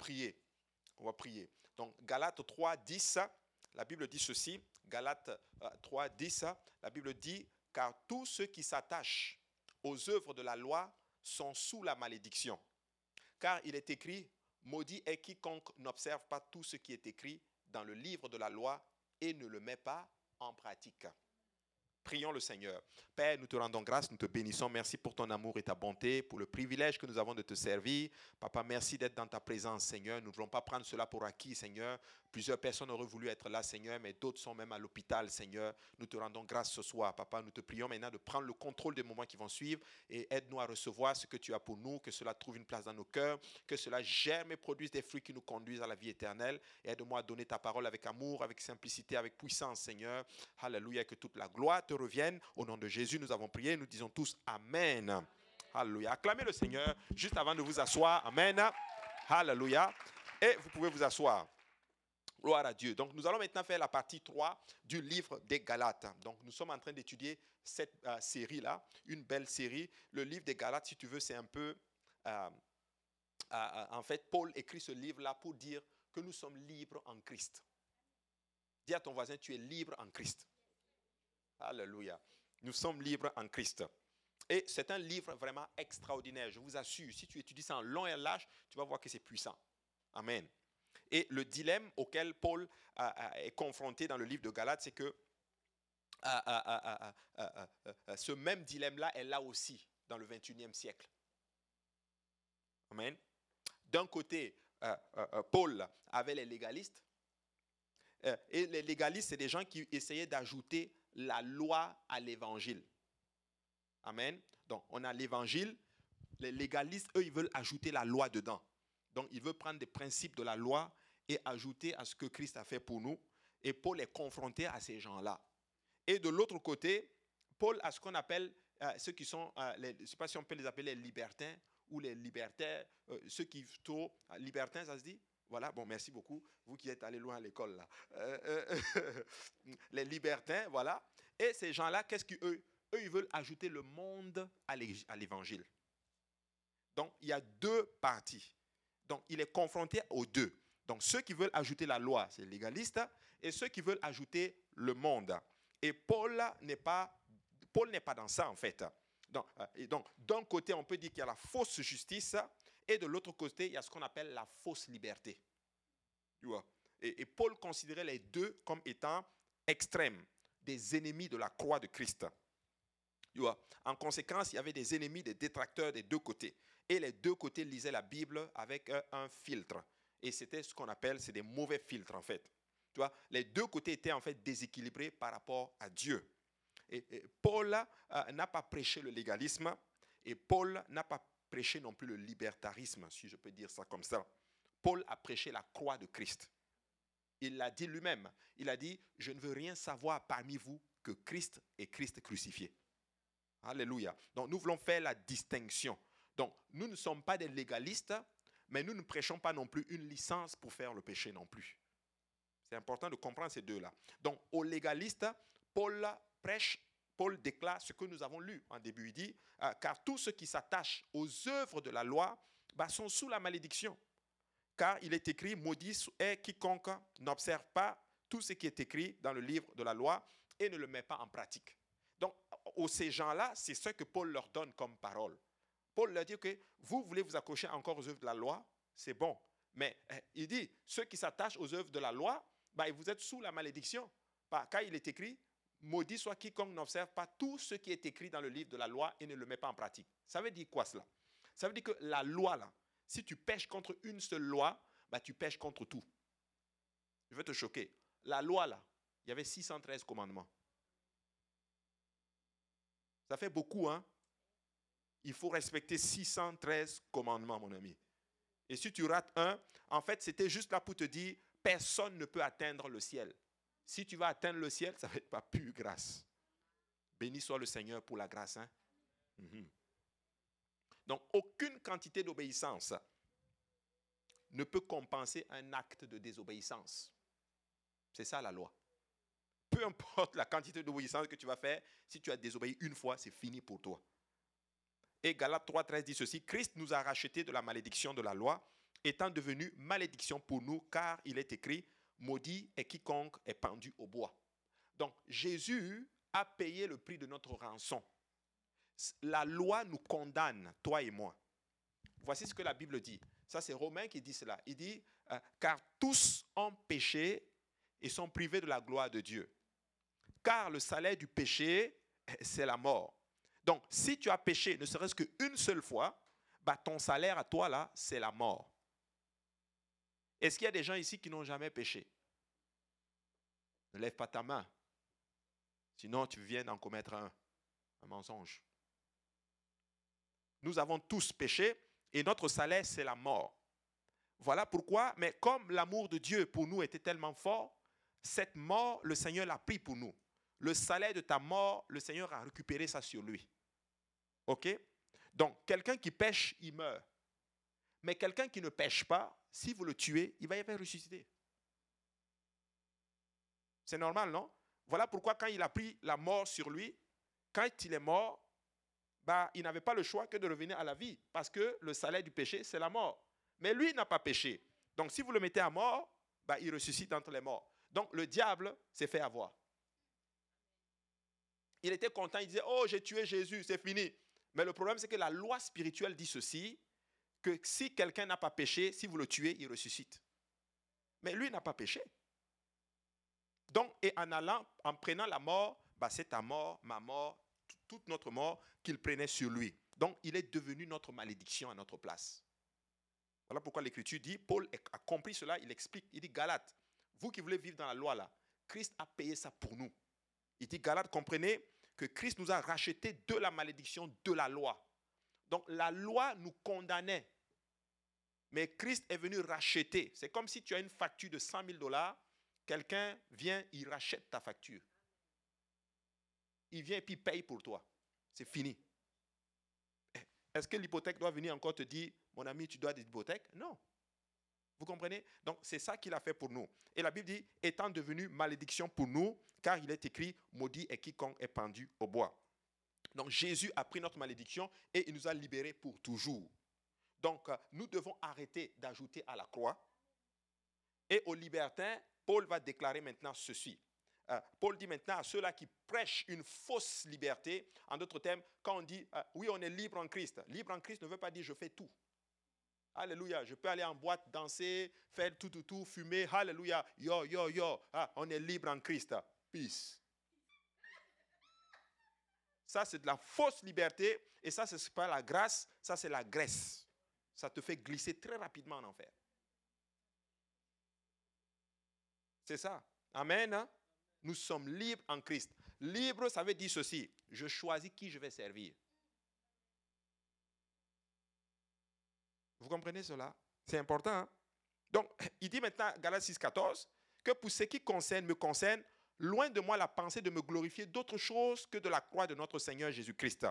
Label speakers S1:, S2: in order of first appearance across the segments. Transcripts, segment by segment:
S1: prier. On va prier. Donc, Galates 3, 10, la Bible dit ceci. Galates 3, euh, 10, la Bible dit, car tous ceux qui s'attachent aux œuvres de la loi sont sous la malédiction. Car il est écrit, maudit est quiconque n'observe pas tout ce qui est écrit dans le livre de la loi et ne le met pas en pratique. Prions le Seigneur. Père, nous te rendons grâce, nous te bénissons. Merci pour ton amour et ta bonté, pour le privilège que nous avons de te servir. Papa, merci d'être dans ta présence, Seigneur. Nous ne voulons pas prendre cela pour acquis, Seigneur. Plusieurs personnes auraient voulu être là, Seigneur, mais d'autres sont même à l'hôpital, Seigneur. Nous te rendons grâce ce soir, Papa. Nous te prions maintenant de prendre le contrôle des moments qui vont suivre et aide-nous à recevoir ce que tu as pour nous, que cela trouve une place dans nos cœurs, que cela germe et produise des fruits qui nous conduisent à la vie éternelle. aide-moi à donner ta parole avec amour, avec simplicité, avec puissance, Seigneur. Alléluia, que toute la gloire te revienne. Au nom de Jésus, nous avons prié. Nous disons tous Amen. Alléluia. Acclamez le Seigneur juste avant de vous asseoir. Amen. Alléluia. Et vous pouvez vous asseoir. Gloire à Dieu. Donc, nous allons maintenant faire la partie 3 du livre des Galates. Donc, nous sommes en train d'étudier cette euh, série-là, une belle série. Le livre des Galates, si tu veux, c'est un peu. Euh, euh, en fait, Paul écrit ce livre-là pour dire que nous sommes libres en Christ. Dis à ton voisin, tu es libre en Christ. Alléluia. Nous sommes libres en Christ. Et c'est un livre vraiment extraordinaire, je vous assure. Si tu étudies ça en long et large, tu vas voir que c'est puissant. Amen. Et le dilemme auquel Paul est confronté dans le livre de Galates, c'est que ce même dilemme-là est là aussi dans le 21e siècle. Amen. D'un côté, Paul avait les légalistes. Et les légalistes, c'est des gens qui essayaient d'ajouter la loi à l'évangile. Amen. Donc, on a l'évangile. Les légalistes, eux, ils veulent ajouter la loi dedans. Donc, il veut prendre des principes de la loi et ajouter à ce que Christ a fait pour nous. Et Paul est confronté à ces gens-là. Et de l'autre côté, Paul a ce qu'on appelle euh, ceux qui sont, euh, je ne sais pas si on peut les appeler les libertins ou les libertaires, euh, ceux qui sont libertins, ça se dit? Voilà, bon, merci beaucoup, vous qui êtes allés loin à l'école là. les libertins, voilà. Et ces gens-là, qu'est-ce qu'eux Eux, ils veulent ajouter le monde à l'évangile. Donc, il y a deux parties. Donc, il est confronté aux deux. Donc, ceux qui veulent ajouter la loi, c'est légaliste, et ceux qui veulent ajouter le monde. Et Paul n'est pas, Paul n'est pas dans ça, en fait. Donc, euh, donc, d'un côté, on peut dire qu'il y a la fausse justice, et de l'autre côté, il y a ce qu'on appelle la fausse liberté. Tu vois? Et, et Paul considérait les deux comme étant extrêmes, des ennemis de la croix de Christ. Tu vois? En conséquence, il y avait des ennemis, des détracteurs des deux côtés. Et les deux côtés lisaient la Bible avec un filtre. Et c'était ce qu'on appelle, c'est des mauvais filtres en fait. Tu vois, les deux côtés étaient en fait déséquilibrés par rapport à Dieu. Et, Paul euh, n'a pas prêché le légalisme et Paul n'a pas prêché non plus le libertarisme, si je peux dire ça comme ça. Paul a prêché la croix de Christ. Il l'a dit lui-même. Il a dit, je ne veux rien savoir parmi vous que Christ et Christ crucifié. Alléluia. Donc nous voulons faire la distinction. Donc, nous ne sommes pas des légalistes, mais nous ne prêchons pas non plus une licence pour faire le péché non plus. C'est important de comprendre ces deux-là. Donc, aux légalistes, Paul prêche, Paul déclare ce que nous avons lu en début. Il dit, euh, car tous ceux qui s'attachent aux œuvres de la loi bah, sont sous la malédiction. Car il est écrit, maudit est quiconque n'observe pas tout ce qui est écrit dans le livre de la loi et ne le met pas en pratique. Donc, aux ces gens-là, c'est ce que Paul leur donne comme parole. Paul leur dit que vous voulez vous accrocher encore aux œuvres de la loi, c'est bon. Mais eh, il dit, ceux qui s'attachent aux œuvres de la loi, bah, vous êtes sous la malédiction. Car il est écrit, maudit soit quiconque n'observe pas tout ce qui est écrit dans le livre de la loi et ne le met pas en pratique. Ça veut dire quoi cela? Ça veut dire que la loi, là, si tu pêches contre une seule loi, bah, tu pêches contre tout. Je vais te choquer. La loi, là, il y avait 613 commandements. Ça fait beaucoup, hein? Il faut respecter 613 commandements, mon ami. Et si tu rates un, en fait, c'était juste là pour te dire, personne ne peut atteindre le ciel. Si tu vas atteindre le ciel, ça ne va être pas pure grâce. Béni soit le Seigneur pour la grâce. Hein? Mhm. Donc, aucune quantité d'obéissance ne peut compenser un acte de désobéissance. C'est ça la loi. Peu importe la quantité d'obéissance que tu vas faire, si tu as désobéi une fois, c'est fini pour toi. Et Galates 3.13 dit ceci, Christ nous a rachetés de la malédiction de la loi étant devenu malédiction pour nous, car il est écrit, maudit est quiconque est pendu au bois. Donc Jésus a payé le prix de notre rançon. La loi nous condamne, toi et moi. Voici ce que la Bible dit. Ça, c'est Romain qui dit cela. Il dit, euh, car tous ont péché et sont privés de la gloire de Dieu. Car le salaire du péché, c'est la mort. Donc, si tu as péché ne serait-ce qu'une seule fois, bah, ton salaire à toi, là, c'est la mort. Est-ce qu'il y a des gens ici qui n'ont jamais péché? Ne lève pas ta main. Sinon, tu viens d'en commettre un, un mensonge. Nous avons tous péché et notre salaire, c'est la mort. Voilà pourquoi, mais comme l'amour de Dieu pour nous était tellement fort, cette mort, le Seigneur l'a pris pour nous. Le salaire de ta mort, le Seigneur a récupéré ça sur lui. OK? Donc, quelqu'un qui pêche, il meurt. Mais quelqu'un qui ne pêche pas, si vous le tuez, il va y ressuscité. C'est normal, non? Voilà pourquoi quand il a pris la mort sur lui, quand il est mort, bah, il n'avait pas le choix que de revenir à la vie, parce que le salaire du péché, c'est la mort. Mais lui n'a pas péché. Donc si vous le mettez à mort, bah, il ressuscite entre les morts. Donc le diable s'est fait avoir. Il était content, il disait, oh, j'ai tué Jésus, c'est fini. Mais le problème, c'est que la loi spirituelle dit ceci, que si quelqu'un n'a pas péché, si vous le tuez, il ressuscite. Mais lui n'a pas péché. Donc, et en allant, en prenant la mort, bah, c'est ta mort, ma mort, toute notre mort qu'il prenait sur lui. Donc, il est devenu notre malédiction à notre place. Voilà pourquoi l'Écriture dit, Paul a compris cela, il explique, il dit, Galate, vous qui voulez vivre dans la loi là, Christ a payé ça pour nous. Il dit, Galate, comprenez que Christ nous a racheté de la malédiction de la loi. Donc la loi nous condamnait. Mais Christ est venu racheter. C'est comme si tu as une facture de 100 000 dollars, quelqu'un vient, il rachète ta facture. Il vient et puis paye pour toi. C'est fini. Est-ce que l'hypothèque doit venir encore te dire, mon ami, tu dois des hypothèques Non. Vous comprenez? Donc c'est ça qu'il a fait pour nous. Et la Bible dit, étant devenu malédiction pour nous, car il est écrit, maudit est quiconque est pendu au bois. Donc Jésus a pris notre malédiction et il nous a libérés pour toujours. Donc euh, nous devons arrêter d'ajouter à la croix. Et aux libertins, Paul va déclarer maintenant ceci. Euh, Paul dit maintenant à ceux-là qui prêchent une fausse liberté, en d'autres termes, quand on dit euh, oui, on est libre en Christ, libre en Christ ne veut pas dire je fais tout. Alléluia, je peux aller en boîte, danser, faire tout, tout, tout, fumer. Alléluia, yo, yo, yo. Ah, on est libre en Christ. Peace. Ça, c'est de la fausse liberté. Et ça, ce n'est pas la grâce, ça, c'est la graisse. Ça te fait glisser très rapidement en enfer. C'est ça. Amen. Hein? Nous sommes libres en Christ. Libre, ça veut dire ceci. Je choisis qui je vais servir. Vous comprenez cela? C'est important. Hein? Donc, il dit maintenant, Galates 6, 14, que pour ce qui concerne, me concerne, loin de moi la pensée de me glorifier d'autre chose que de la croix de notre Seigneur Jésus-Christ,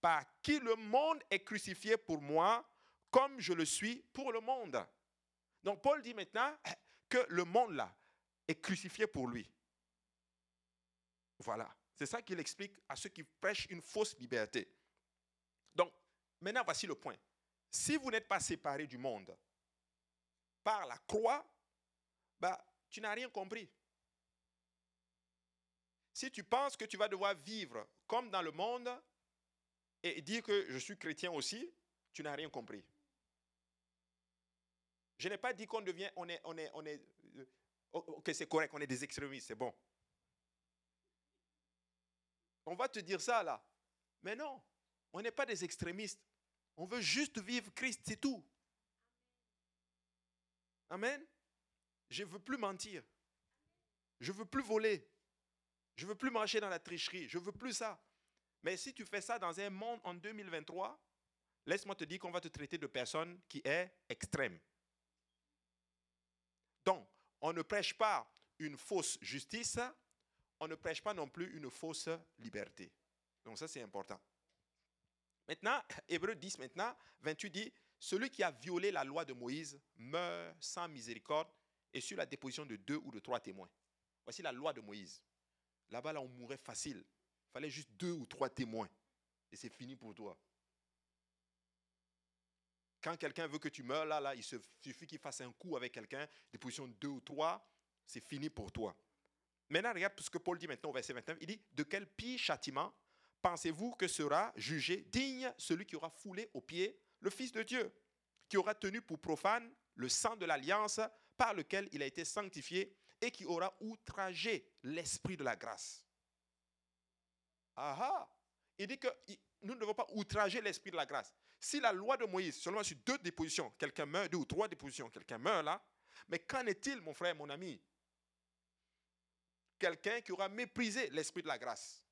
S1: par qui le monde est crucifié pour moi, comme je le suis pour le monde. Donc Paul dit maintenant que le monde là est crucifié pour lui. Voilà, c'est ça qu'il explique à ceux qui prêchent une fausse liberté. Donc maintenant voici le point. Si vous n'êtes pas séparé du monde par la croix, bah, tu n'as rien compris. Si tu penses que tu vas devoir vivre comme dans le monde et dire que je suis chrétien aussi, tu n'as rien compris. Je n'ai pas dit qu'on devient, on est, on est, on est, euh, que c'est correct, on est des extrémistes, c'est bon. On va te dire ça là. Mais non, on n'est pas des extrémistes. On veut juste vivre Christ, c'est tout. Amen. Je ne veux plus mentir. Je ne veux plus voler. Je ne veux plus marcher dans la tricherie. Je ne veux plus ça. Mais si tu fais ça dans un monde en 2023, laisse-moi te dire qu'on va te traiter de personne qui est extrême. Donc, on ne prêche pas une fausse justice, on ne prêche pas non plus une fausse liberté. Donc ça, c'est important. Maintenant, Hébreu 10, maintenant, 28 dit, celui qui a violé la loi de Moïse meurt sans miséricorde et sur la déposition de deux ou de trois témoins. Voici la loi de Moïse. Là-bas, là, on mourait facile. Il fallait juste deux ou trois témoins. Et c'est fini pour toi. Quand quelqu'un veut que tu meurs, là, là, il suffit qu'il fasse un coup avec quelqu'un, des positions 2 ou 3, c'est fini pour toi. Maintenant, regarde ce que Paul dit maintenant au verset 29. Il dit, de quel pire châtiment pensez-vous que sera jugé digne celui qui aura foulé aux pieds le Fils de Dieu, qui aura tenu pour profane le sang de l'alliance par lequel il a été sanctifié et qui aura outragé l'esprit de la grâce? Ah ah Il dit que nous ne devons pas outrager l'esprit de la grâce. Si la loi de Moïse, seulement sur deux dépositions, quelqu'un meurt, deux ou trois dépositions, quelqu'un meurt là, mais qu'en est-il, mon frère, mon ami? Quelqu'un qui aura méprisé l'esprit de la grâce.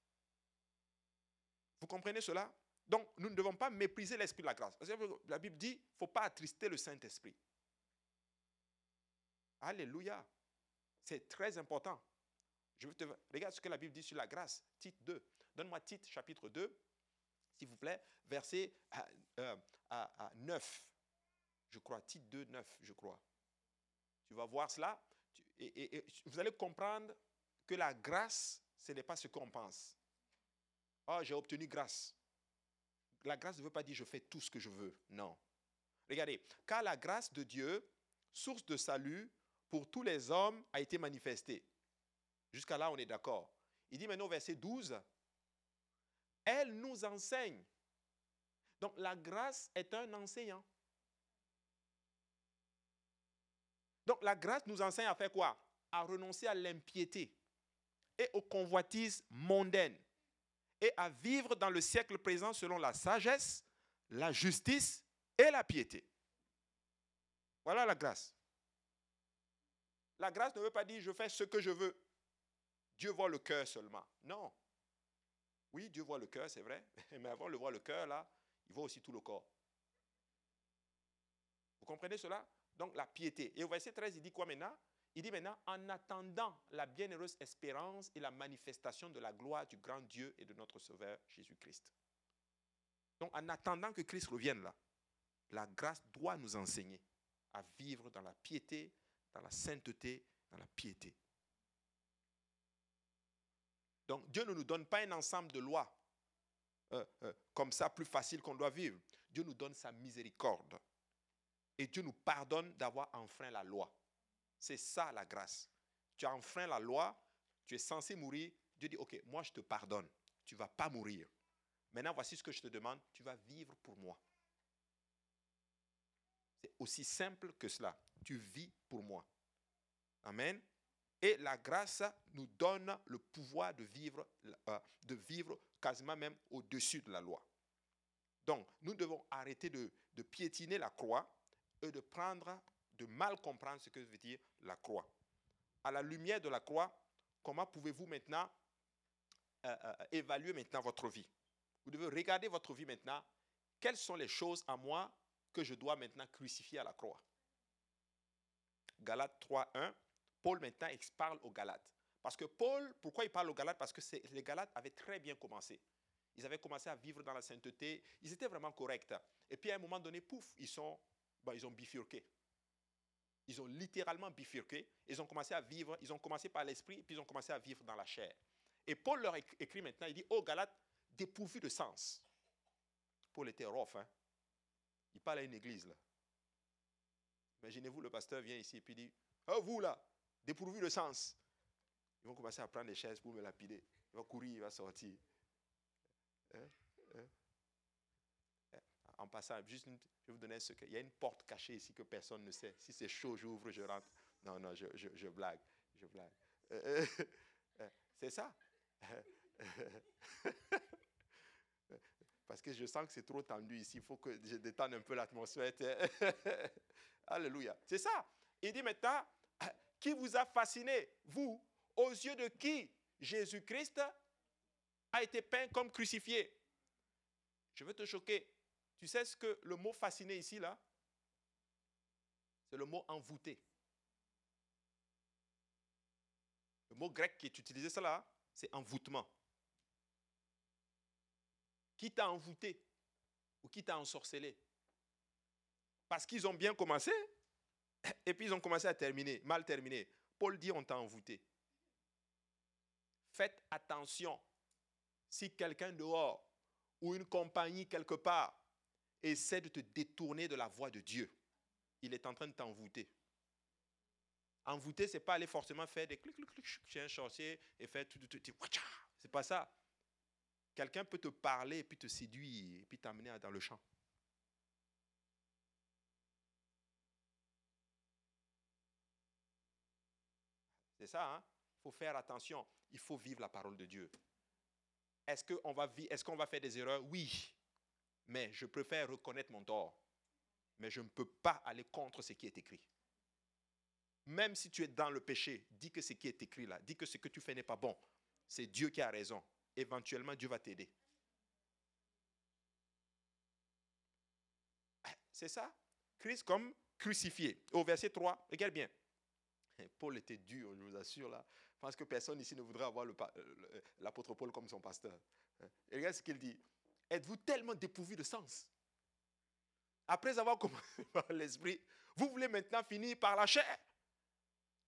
S1: Vous comprenez cela? Donc, nous ne devons pas mépriser l'esprit de la grâce. La Bible dit, il ne faut pas attrister le Saint-Esprit. Alléluia. C'est très important. Je veux te... Regarde ce que la Bible dit sur la grâce. Tite 2. Donne-moi Tite chapitre 2, s'il vous plaît, verset à, euh, à, 9. Je crois, Tite 2, 9, je crois. Tu vas voir cela et, vous allez comprendre que la grâce, ce n'est pas ce qu'on pense. Oh, j'ai obtenu grâce. La grâce ne veut pas dire je fais tout ce que je veux. Non. Regardez, car la grâce de Dieu, source de salut pour tous les hommes, a été manifestée. Jusqu'à là, on est d'accord. Il dit maintenant au verset 12, elle nous enseigne. Donc la grâce est un enseignant. Donc la grâce nous enseigne à faire quoi? À renoncer à l'impiété et aux convoitises mondaines et à vivre dans le siècle présent selon la sagesse, la justice et la piété. Voilà la grâce. La grâce ne veut pas dire je fais ce que je veux. Dieu voit le cœur seulement. Non. Oui, Dieu voit le cœur, c'est vrai, mais avant de voir le cœur, là, il voit aussi tout le corps. Vous comprenez cela? Donc la piété. Et au verset 13, il dit quoi maintenant? Il dit maintenant, en attendant la bienheureuse espérance et la manifestation de la gloire du grand Dieu et de notre Sauveur Jésus-Christ. Donc en attendant que Christ revienne là, la grâce doit nous enseigner à vivre dans la piété, dans la sainteté, dans la piété. Donc Dieu ne nous donne pas un ensemble de lois euh, euh, comme ça plus facile qu'on doit vivre. Dieu nous donne sa miséricorde. Et Dieu nous pardonne d'avoir enfreint la loi. C'est ça la grâce. Tu as enfreint la loi, tu es censé mourir. Dieu dit, OK, moi je te pardonne. Tu ne vas pas mourir. Maintenant, voici ce que je te demande. Tu vas vivre pour moi. C'est aussi simple que cela. Tu vis pour moi. Amen. Et la grâce nous donne le pouvoir de vivre, euh, de vivre quasiment même au-dessus de la loi. Donc, nous devons arrêter de, piétiner la croix et de prendre, de mal comprendre ce que veut dire la croix. À la lumière de la croix, comment pouvez-vous maintenant euh, euh, évaluer maintenant votre vie? Vous devez regarder votre vie maintenant. Quelles sont les choses à moi que je dois maintenant crucifier à la croix? Galates 3.1 Paul maintenant parle aux Galates. Parce que Paul, pourquoi il parle aux Galates? Parce que les Galates avaient très bien commencé. Ils avaient commencé à vivre dans la sainteté. Ils étaient vraiment corrects. Et puis à un moment donné, pouf, ils, sont, ben, ils ont bifurqué. Ils ont littéralement bifurqué. Ils ont commencé à vivre. Ils ont commencé par l'esprit, puis ils ont commencé à vivre dans la chair. Et Paul leur écrit maintenant, il dit, oh Galates, dépourvus de sens. Paul était rough, hein? Il parle à une église, là. Imaginez-vous, le pasteur vient ici et puis dit, oh vous là, dépourvu de sens. Ils vont commencer à prendre des chaises pour me lapider. Il va courir, il va sortir. Hein? En passant, juste je vais vous donner un secret. Il y a une porte cachée ici que personne ne sait. Si c'est chaud, j'ouvre, je rentre. Non, non, je, je, blague. Je blague. Euh, euh, euh, c'est ça. Parce que je sens que c'est trop tendu ici. Il faut que je détende un peu l'atmosphère. Alléluia. C'est ça. Il dit maintenant, qui vous a fasciné, vous, aux yeux de qui Jésus-Christ a été peint comme crucifié? Je veux te choquer. Tu sais ce que le mot fasciné ici, là? C'est le mot envoûté. Le mot grec qui est utilisé, ça là, c'est envoûtement. Qui t'a envoûté ou qui t'a ensorcelé? Parce qu'ils ont bien commencé, et puis ils ont commencé à terminer, mal terminé. Paul dit on t'a envoûté. Faites attention. Si quelqu'un dehors ou une compagnie quelque part essaie de te détourner de la voie de Dieu, il est en train de t'envoûter. Envoûter, c'est pas aller forcément faire des clics, clics, clics chez un sorcier et faire tout, tout, tout, tout. C'est pas ça. Quelqu'un peut te parler et puis te séduire et puis t'amener dans le champ. C'est ça, hein? Il faut faire attention. Il faut vivre la parole de Dieu. Est-ce qu'on va, est qu'on va faire des erreurs? Oui. Mais je préfère reconnaître mon tort. Mais je ne peux pas aller contre ce qui est écrit. Même si tu es dans le péché, dis que ce qui est écrit là, dis que ce que tu fais n'est pas bon. C'est Dieu qui a raison. Éventuellement, Dieu va t'aider. C'est ça? Christ comme crucifié. Au verset 3, regarde bien. Paul était dur, je vous assure là. Je pense que personne ici ne voudrait avoir euh, l'apôtre Paul comme son pasteur. Et regarde ce qu'il dit. Êtes-vous tellement dépourvu de sens? Après avoir commencé par l'esprit, vous voulez maintenant finir par la chair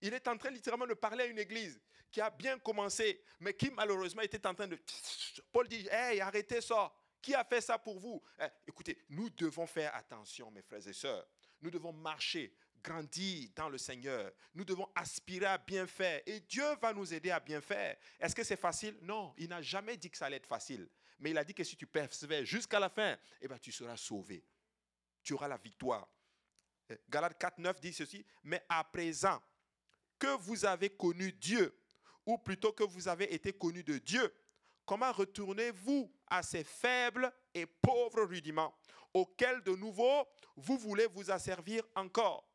S1: il est en train littéralement de parler à une église qui a bien commencé, mais qui malheureusement était en train de... Paul dit, hey, arrêtez ça. Qui a fait ça pour vous? Eh, Écoutez, nous devons faire attention, mes frères et sœurs. Nous devons marcher, grandir dans le Seigneur. Nous devons aspirer à bien faire. Et Dieu va nous aider à bien faire. Est-ce que c'est facile? Non, il n'a jamais dit que ça allait être facile. Mais il a dit que si tu persévères jusqu'à la fin, eh ben, tu seras sauvé. Tu auras la victoire. Galates 4, 9 dit ceci, mais à présent, que vous avez connu Dieu, ou plutôt que vous avez été connu de Dieu, comment retournez-vous à ces faibles et pauvres rudiments auxquels de nouveau vous voulez vous asservir encore?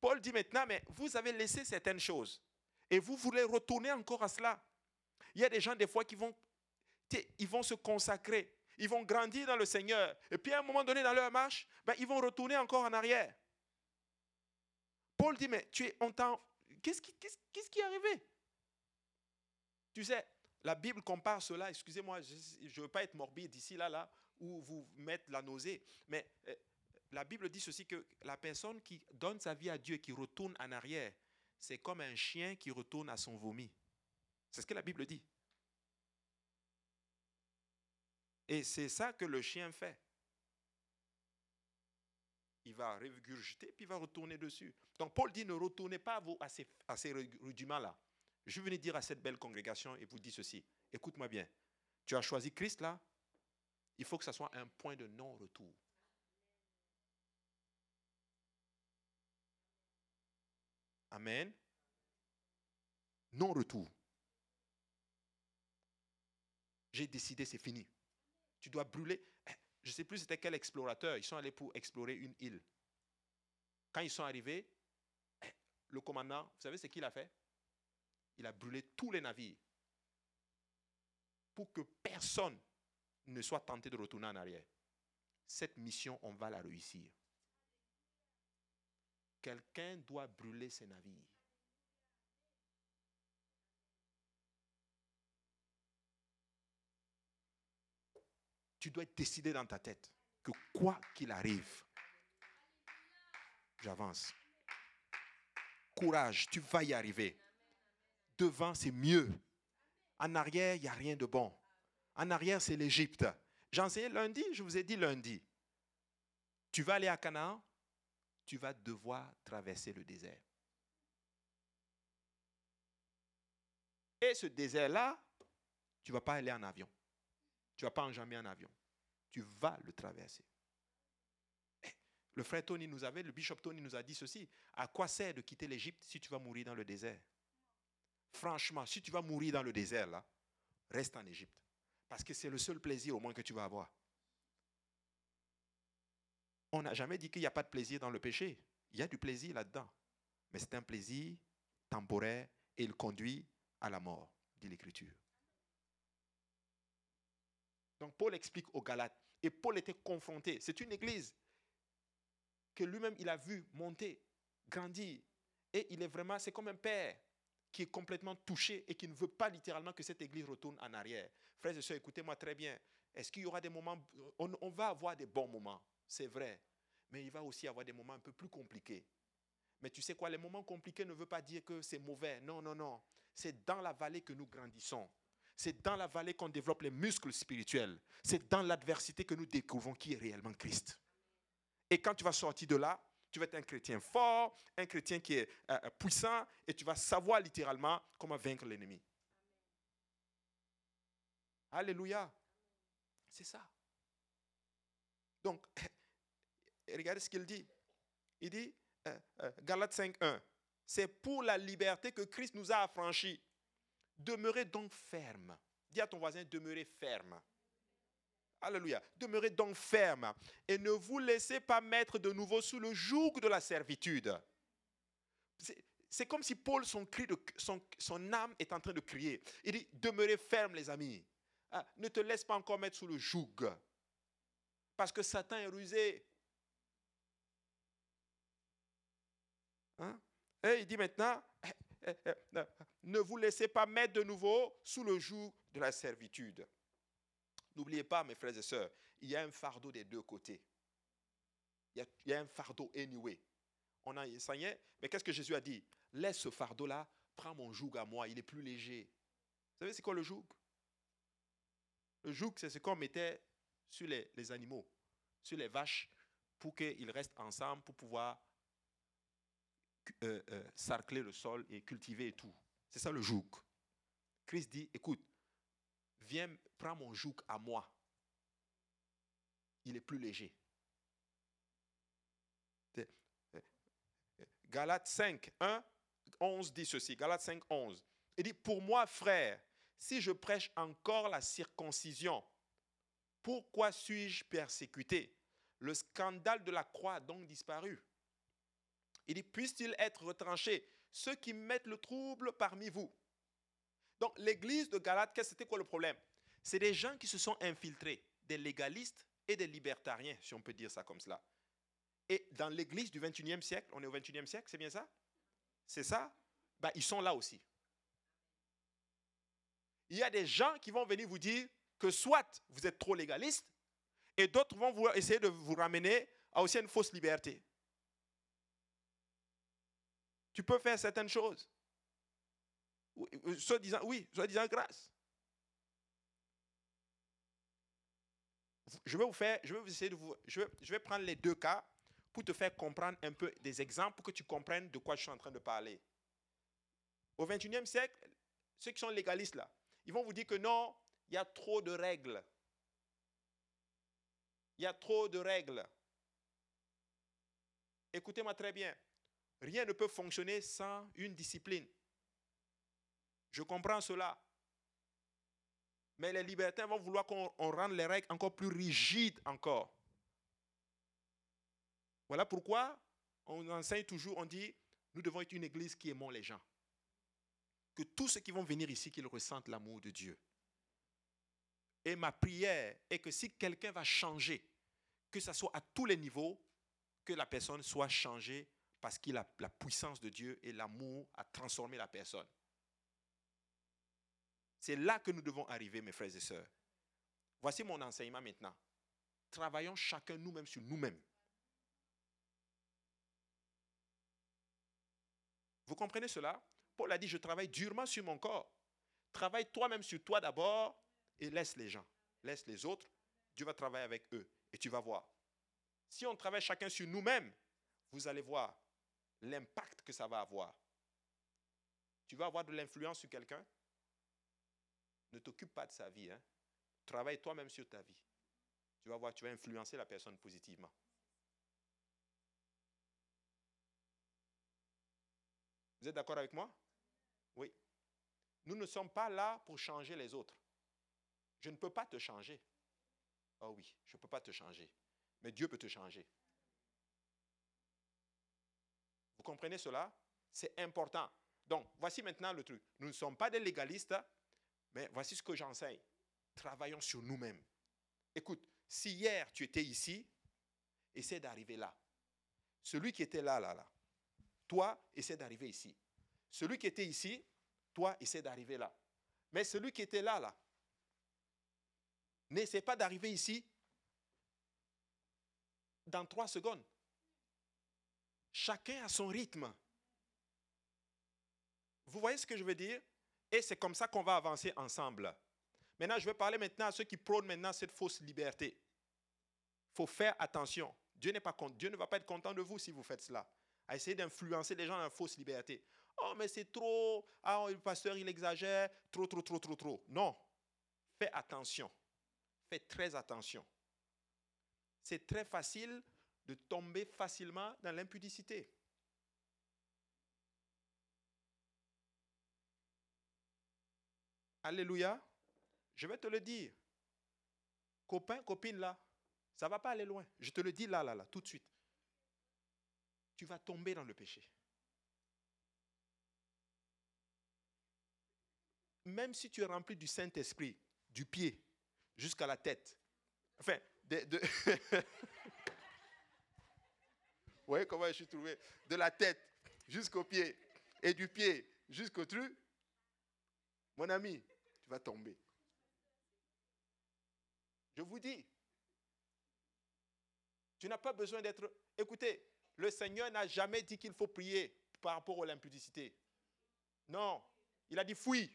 S1: Paul dit maintenant, mais vous avez laissé certaines choses et vous voulez retourner encore à cela. Il y a des gens des fois qui vont, ils vont se consacrer, ils vont grandir dans le Seigneur et puis à un moment donné dans leur marche, ben, ils vont retourner encore en arrière. Paul dit, mais tu es, on qu'est-ce qui, qu'est-ce qui est arrivé? Tu sais, la Bible compare cela, excusez-moi, je ne veux pas être morbide ici, là, là, où vous mettre la nausée, mais euh, la Bible dit ceci que la personne qui donne sa vie à Dieu et qui retourne en arrière, c'est comme un chien qui retourne à son vomi. C'est ce que la Bible dit. Et c'est ça que le chien fait il va régurgiter, puis il va retourner dessus. Donc Paul dit, ne retournez pas à, ces, à ces rudiments-là. Je venais dire à cette belle congrégation et vous dis ceci. Écoute-moi bien. Tu as choisi Christ là. Il faut que ça soit un point de non-retour. Amen. Non-retour. J'ai décidé, c'est fini. Tu dois brûler. Eh, je ne sais plus c'était quel explorateur, ils sont allés pour explorer une île. Quand ils sont arrivés, eh, le commandant, vous savez ce qu'il a fait? Il a brûlé tous les navires pour que personne ne soit tenté de retourner en arrière. Cette mission, on va la réussir. Quelqu'un doit brûler ses navires. Tu dois être décidé dans ta tête que quoi qu'il arrive, j'avance. Courage, tu vas y arriver. Devant, c'est mieux. En arrière, il n'y a rien de bon. En arrière, c'est l'Égypte. J'ai enseigné lundi, je vous ai dit lundi. Tu vas aller à Canaan, tu vas devoir traverser le désert. Et ce désert-là, tu ne vas pas aller en avion. Tu ne vas pas enjamber en avion. Tu vas le traverser. Eh, le frère Tony nous avait, le bishop Tony nous a dit ceci. À quoi sert de quitter l'Égypte si tu vas mourir dans le désert? Franchement, si tu vas mourir dans le désert, là, reste en Égypte. Parce que c'est le seul plaisir au moins que tu vas avoir. On n'a jamais dit qu'il n'y a pas de plaisir dans le péché. Il y a du plaisir là-dedans. Mais c'est un plaisir temporaire et il conduit à la mort, dit l'Écriture. Donc Paul explique aux Galates. Et Paul était confronté. C'est une église que lui-même, il a vu monter, grandir. Et il est vraiment, c'est comme un père qui est complètement touché et qui ne veut pas littéralement que cette église retourne en arrière. Frères et sœurs, écoutez-moi très bien. Est-ce qu'il y aura des moments, on, on va avoir des bons moments, c'est vrai, mais il va aussi avoir des moments un peu plus compliqués. Mais tu sais quoi, les moments compliqués ne veulent pas dire que c'est mauvais. Non, non, non. C'est dans la vallée que nous grandissons. C'est dans la vallée qu'on développe les muscles spirituels. C'est dans l'adversité que nous découvrons qui est réellement Christ. Et quand tu vas sortir de là, tu vas être un chrétien fort, un chrétien qui est euh, euh, puissant, et tu vas savoir littéralement comment vaincre l'ennemi. Alléluia. C'est ça. Donc, regardez ce qu'il dit. Il dit, euh, Galates 5.1, c'est pour la liberté que Christ nous a affranchis. Demeurez donc ferme. Dis à ton voisin, demeurez ferme. Alléluia. Demeurez donc ferme et ne vous laissez pas mettre de nouveau sous le joug de la servitude. C'est comme si Paul, son, âme est en train de crier. Il dit, demeurez ferme les amis. Ah, ne te laisse pas encore mettre sous le joug. Parce que Satan est rusé. Hein? Et il dit maintenant, eh, eh, eh, ne vous laissez pas mettre de nouveau sous le joug de la servitude. N'oubliez pas, mes frères et sœurs, il y a un fardeau des deux côtés. Il y a, un fardeau anyway. On a enseigné, mais qu'est-ce que Jésus a dit? Laisse ce fardeau-là, prends mon joug à moi, il est plus léger. Vous savez, c'est quoi le joug? Le joug, c'est ce qu'on mettait sur les, les, animaux, sur les vaches, pour qu'ils restent ensemble, pour pouvoir euh, euh, sarcler le sol et cultiver et tout. C'est ça le joug. Christ dit, écoute, viens, prends mon joug à moi. Il est plus léger. Galates 5, 1, 11 dit ceci. Galates 5, 11. Il dit, pour moi, frère, si je prêche encore la circoncision, pourquoi suis-je persécuté? Le scandale de la croix a donc disparu. Il dit, puisse-t-il être retranché? Ceux qui mettent le trouble parmi vous. Donc, l'église de Galate, c'était quoi le problème? C'est des gens qui se sont infiltrés, des légalistes et des libertariens, si on peut dire ça comme cela. Et dans l'église du 21e siècle, on est au 21e siècle, c'est bien ça? C'est ça? Ben, Ils sont là aussi. Il y a des gens qui vont venir vous dire que soit vous êtes trop légaliste, et d'autres vont vouloir essayer de vous ramener à aussi une fausse liberté. Tu peux faire certaines choses. Euh, soit disant, oui, soit disant grâce. Je vais vous faire, je vais vous essayer de vous, je vais, je vais prendre les deux cas pour te faire comprendre un peu des exemples pour que tu comprennes de quoi je suis en train de parler. Au 21e siècle, ceux qui sont légalistes là, ils vont vous dire que non, il y a trop de règles. Il y a trop de règles. Écoutez-moi très bien. Rien ne peut fonctionner sans une discipline. Je comprends cela. Mais les libertins vont vouloir qu'on rende les règles encore plus rigides encore. Voilà pourquoi on enseigne toujours, on dit, nous devons être une église qui aimons les gens. Que tous ceux qui vont venir ici, qu'ils ressentent l'amour de Dieu. Et ma prière est que si quelqu'un va changer, que ce soit à tous les niveaux, que la personne soit changée parce qu'il a la puissance de Dieu et l'amour à transformer la personne. C'est là que nous devons arriver, mes frères et sœurs. Voici mon enseignement maintenant. Travaillons chacun nous-mêmes sur nous-mêmes. Vous comprenez cela? Paul a dit, je travaille durement sur mon corps. Travaille toi-même sur toi d'abord et laisse les gens. Laisse les autres. Dieu va travailler avec eux. Et tu vas voir. Si on travaille chacun sur nous-mêmes, vous allez voir l'impact que ça va avoir. Tu vas avoir de l'influence sur quelqu'un Ne t'occupe pas de sa vie. Hein? Travaille toi-même sur ta vie. Tu vas voir, tu vas influencer la personne positivement. Vous êtes d'accord avec moi? Oui. Nous ne sommes pas là pour changer les autres. Je ne peux pas te changer. Oh oui, je ne peux pas te changer. Mais Dieu peut te changer. Vous comprenez cela? C'est important. Donc, voici maintenant le truc. Nous ne sommes pas des légalistes, mais voici ce que j'enseigne. Travaillons sur nous-mêmes. Écoute, si hier tu étais ici, essaie d'arriver là. Celui qui était là, là, là, toi, essaie d'arriver ici. Celui qui était ici, toi, essaie d'arriver là. Mais celui qui était là, là, n'essaie pas d'arriver ici dans trois secondes. Chacun a son rythme. Vous voyez ce que je veux dire? Et c'est comme ça qu'on va avancer ensemble. Maintenant, je vais parler maintenant à ceux qui prônent maintenant cette fausse liberté. Il faut faire attention. Dieu, n'est pas, Dieu ne va pas être content de vous si vous faites cela. À essayer d'influencer les gens dans la fausse liberté. Oh, mais c'est trop. Ah, le pasteur, il exagère. Trop, trop, trop, trop, trop. Non. Fais attention. Fais très attention. C'est très facile de tomber facilement dans l'impudicité. Alléluia. Je vais te le dire. Copain, copine, là, ça ne va pas aller loin. Je te le dis là, là, là, tout de suite. Tu vas tomber dans le péché. Même si tu es rempli du Saint-Esprit, du pied jusqu'à la tête, enfin, de, voyez comment je suis trouvé? De la tête jusqu'au pied et du pied jusqu'au truc. Mon ami, tu vas tomber. Je vous dis, tu n'as pas besoin d'être... Écoutez, le Seigneur n'a jamais dit qu'il faut prier par rapport à l'impudicité. Non, il a dit fouille.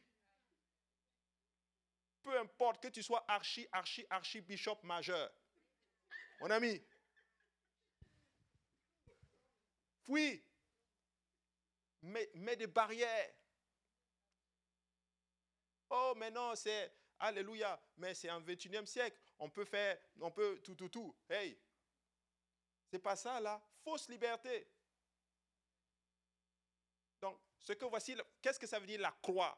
S1: Peu importe que tu sois archi, archi, archi bishop majeur. Mon ami, oui, mets, des barrières. Oh, mais non, c'est Alléluia, mais c'est en 21e siècle. On peut faire, on peut tout, tout, tout. Hey, c'est pas ça là. Fausse liberté. Donc, ce que voici, qu'est-ce que ça veut dire la croix?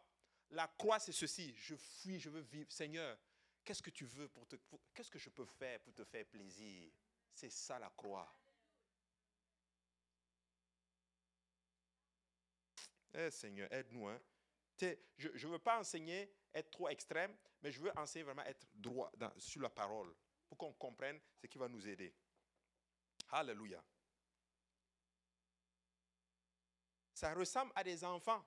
S1: La croix, c'est ceci. Je fuis, je veux vivre. Seigneur, qu'est-ce que tu veux pour te. Qu'est-ce que je peux faire pour te faire plaisir? C'est ça la croix. Eh, Seigneur, aide-nous. Hein. Je ne veux pas enseigner être trop extrême, mais je veux enseigner vraiment être droit sur la parole pour qu'on comprenne ce qui va nous aider. Alléluia. Ça ressemble à des enfants.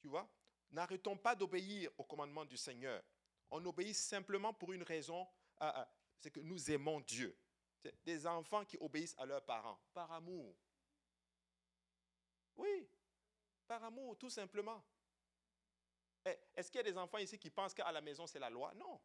S1: Tu vois N'arrêtons pas d'obéir au commandement du Seigneur. On obéit simplement pour une raison, euh, euh, c'est que nous aimons Dieu. Des enfants qui obéissent à leurs parents, par amour. Oui, par amour, tout simplement. Eh, est-ce qu'il y a des enfants ici qui pensent qu'à la maison, c'est la loi? Non.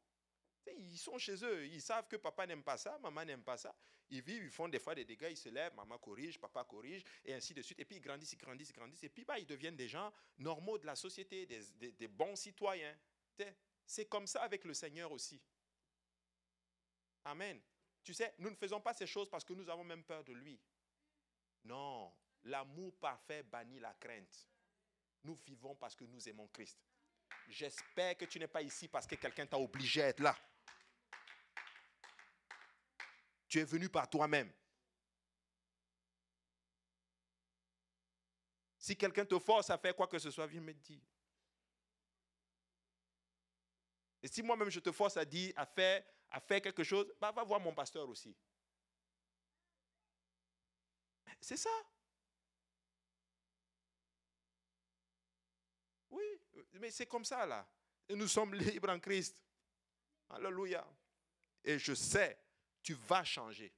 S1: Ils sont chez eux, ils savent que papa n'aime pas ça, maman n'aime pas ça. Ils vivent, ils font des fois des dégâts, ils se lèvent, maman corrige, papa corrige, et ainsi de suite. Et puis ils grandissent, ils grandissent, ils grandissent. Et puis bah, ils deviennent des gens normaux de la société, des, des bons citoyens. C'est comme ça avec le Seigneur aussi. Amen. Tu sais, nous ne faisons pas ces choses parce que nous avons même peur de lui. Non, l'amour parfait bannit la crainte. Nous vivons parce que nous aimons Christ. J'espère que tu n'es pas ici parce que quelqu'un t'a obligé à être là. Tu es venu par toi-même. Si quelqu'un te force à faire quoi que ce soit, viens me dire. Et si moi-même je te force à dire, à faire, à faire quelque chose, bah, va voir mon pasteur aussi. C'est ça. Mais c'est comme ça là. Nous sommes libres en Christ. Alléluia. Et je sais, tu vas changer.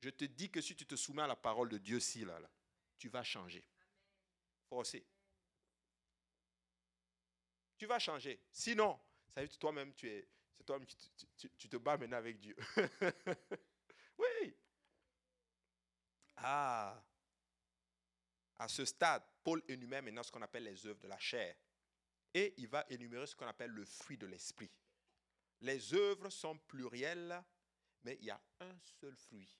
S1: Je te dis que si tu te soumets à la parole de Dieu, si là, là tu vas changer. Forcé. Tu vas changer. Sinon, ça veut dire toi-même, tu es, c'est toi-même, tu, tu te bats maintenant avec Dieu. oui. Ah. À ce stade, Paul énumère maintenant ce qu'on appelle les œuvres de la chair. Et il va énumérer ce qu'on appelle le fruit de l'esprit. Les œuvres sont plurielles, mais il y a un seul fruit.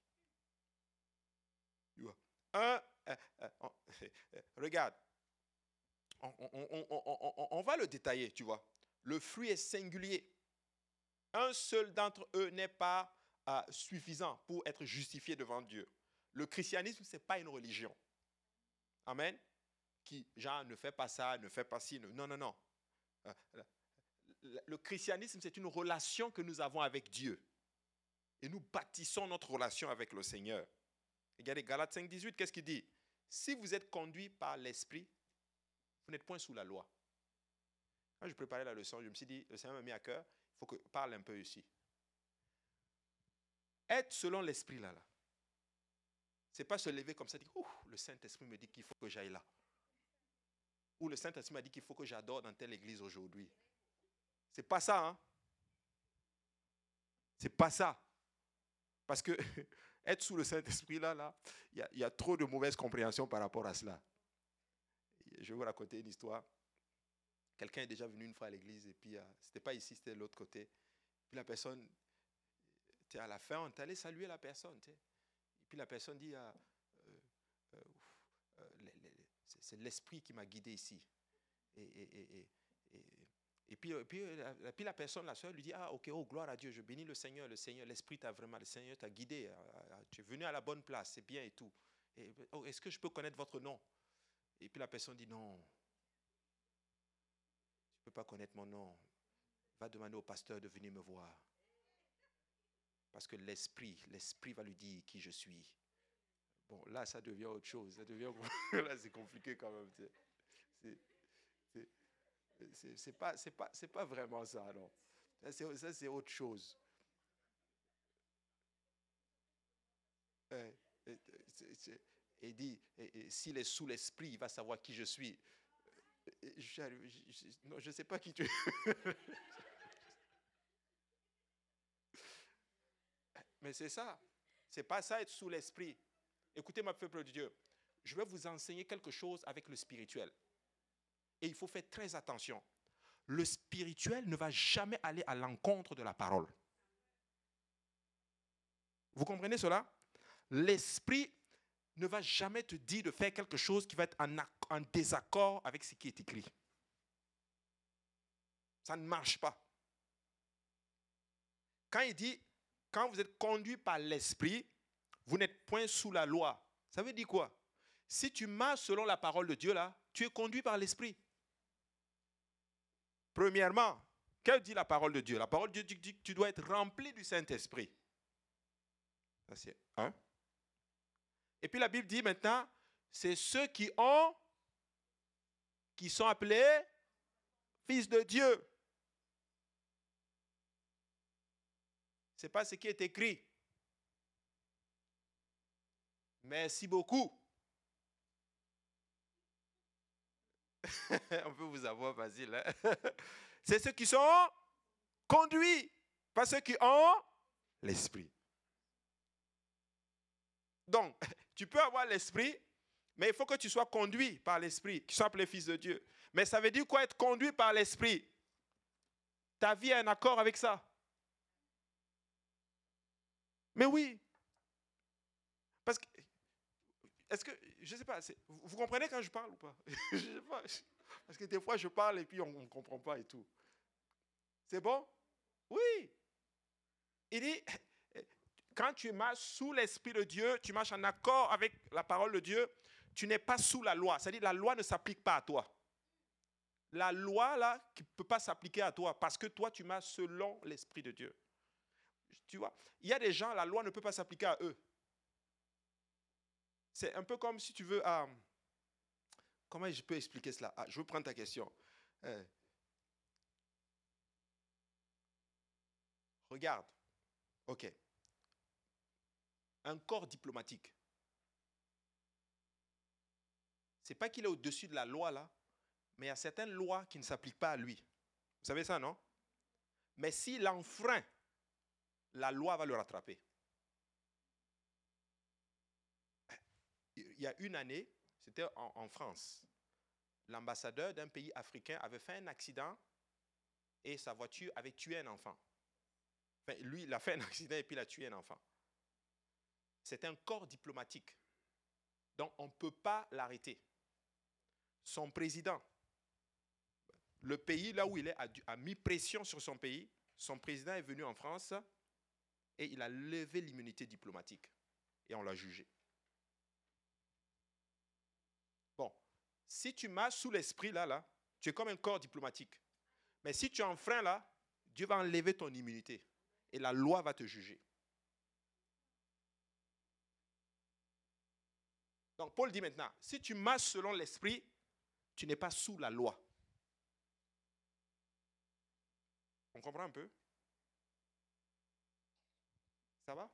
S1: Un, euh, euh, euh, regarde, on, va le détailler, tu vois. Le fruit est singulier. Un seul d'entre eux n'est pas suffisant pour être justifié devant Dieu. Le christianisme, ce n'est pas une religion. Amen. Qui, genre, ne fait pas ça, ne fait pas ci. Non, non, non. Euh, le christianisme, c'est une relation que nous avons avec Dieu. Et nous bâtissons notre relation avec le Seigneur. Regardez Galates 5, 18, qu'est-ce qu'il dit? Si vous êtes conduit par l'Esprit, vous n'êtes point sous la loi. Quand je préparais la leçon, je me suis dit, le Seigneur m'a mis à cœur, il faut que je parle un peu ici. Être selon l'Esprit, là, là, c'est pas se lever comme ça, dire, le Saint-Esprit me dit qu'il faut que j'aille là. Ou le Saint-Esprit m'a dit qu'il faut que j'adore dans telle église aujourd'hui. C'est pas ça, hein? C'est pas ça. Parce que être sous le Saint-Esprit, là, là, il y, a trop de mauvaise compréhension par rapport à cela. Je vais vous raconter une histoire. Quelqu'un est déjà venu une fois à l'église et puis, euh, c'était pas ici, c'était de l'autre côté. Puis la personne, à la fin, on allé saluer la personne. Et puis la personne dit, euh, euh, c'est l'esprit qui m'a guidé ici. Et, et, et, et puis, puis, puis, la personne, la soeur, lui dit, ah ok, oh gloire à Dieu, je bénis le Seigneur, le Seigneur, l'Esprit t'a vraiment, le Seigneur t'a guidé, tu es venu à la bonne place, c'est bien et tout. Oh, est-ce que je peux connaître votre nom? Et puis la personne dit, non, tu ne peux pas connaître mon nom. Va demander au pasteur de venir me voir. Parce que l'Esprit, l'Esprit va lui dire qui je suis. Bon, là, ça devient autre chose. Ça devient... là, c'est compliqué quand même. C'est pas, pas, pas vraiment ça, non. Ça, c'est autre chose. Et dit, s'il est sous l'esprit, il va savoir qui je suis. Non, je ne sais pas qui tu es. Mais c'est ça. C'est pas ça être sous l'esprit. Écoutez, ma peuple de Dieu, je vais vous enseigner quelque chose avec le spirituel. Et il faut faire très attention. Le spirituel ne va jamais aller à l'encontre de la parole. Vous comprenez cela? L'esprit ne va jamais te dire de faire quelque chose qui va être en, en désaccord avec ce qui est écrit. Ça ne marche pas. Quand il dit, quand vous êtes conduit par l'esprit, vous n'êtes point sous la loi. Ça veut dire quoi? Si tu marches selon la parole de Dieu là, tu es conduit par l'esprit. Premièrement, que dit la parole de Dieu? La parole de Dieu dit que tu dois être rempli du Saint-Esprit. Ça, c'est un. Et puis la Bible dit maintenant, c'est ceux qui ont, qui sont appelés fils de Dieu. Ce n'est pas ce qui est écrit. Merci beaucoup. On peut vous avoir facile. C'est ceux qui sont conduits, pas ceux qui ont l'esprit. Donc, tu peux avoir l'esprit, mais il faut que tu sois conduit par l'esprit, qui soit appelé fils de Dieu. Mais ça veut dire quoi être conduit par l'esprit? Ta vie est en accord avec ça. Mais oui. Parce que est-ce que, je ne sais pas, vous comprenez quand je parle ou pas? Je sais pas. Parce que des fois, je parle et puis on ne comprend pas et tout. C'est bon? Oui. Il dit, quand tu marches sous l'Esprit de Dieu, tu marches en accord avec la parole de Dieu, tu n'es pas sous la loi. C'est-à-dire la loi ne s'applique pas à toi. La loi, là, qui ne peut pas s'appliquer à toi parce que toi, tu marches selon l'Esprit de Dieu. Tu vois, il y a des gens, la loi ne peut pas s'appliquer à eux. C'est un peu comme si tu veux... Ah, comment je peux expliquer cela? Ah, Je veux prendre ta question. Euh, regarde. OK. Un corps diplomatique. C'est pas qu'il est au-dessus de la loi là, mais il y a certaines lois qui ne s'appliquent pas à lui. Vous savez ça, non? Mais s'il enfreint, la loi va le rattraper. il y a une année, c'était en, France, l'ambassadeur d'un pays africain avait fait un accident et sa voiture avait tué un enfant. Lui, il a fait un accident et puis il a tué un enfant. C'est un corps diplomatique. Donc, on ne peut pas l'arrêter. Son président, le pays là où il est, a mis pression sur son pays. Son président est venu en France et il a levé l'immunité diplomatique et on l'a jugé. Si tu marches sous l'esprit là, là, tu es comme un corps diplomatique. Mais si tu enfreins là, Dieu va enlever ton immunité et la loi va te juger. Donc Paul dit maintenant, si tu marches selon l'esprit, tu n'es pas sous la loi. On comprend un peu? Ça va?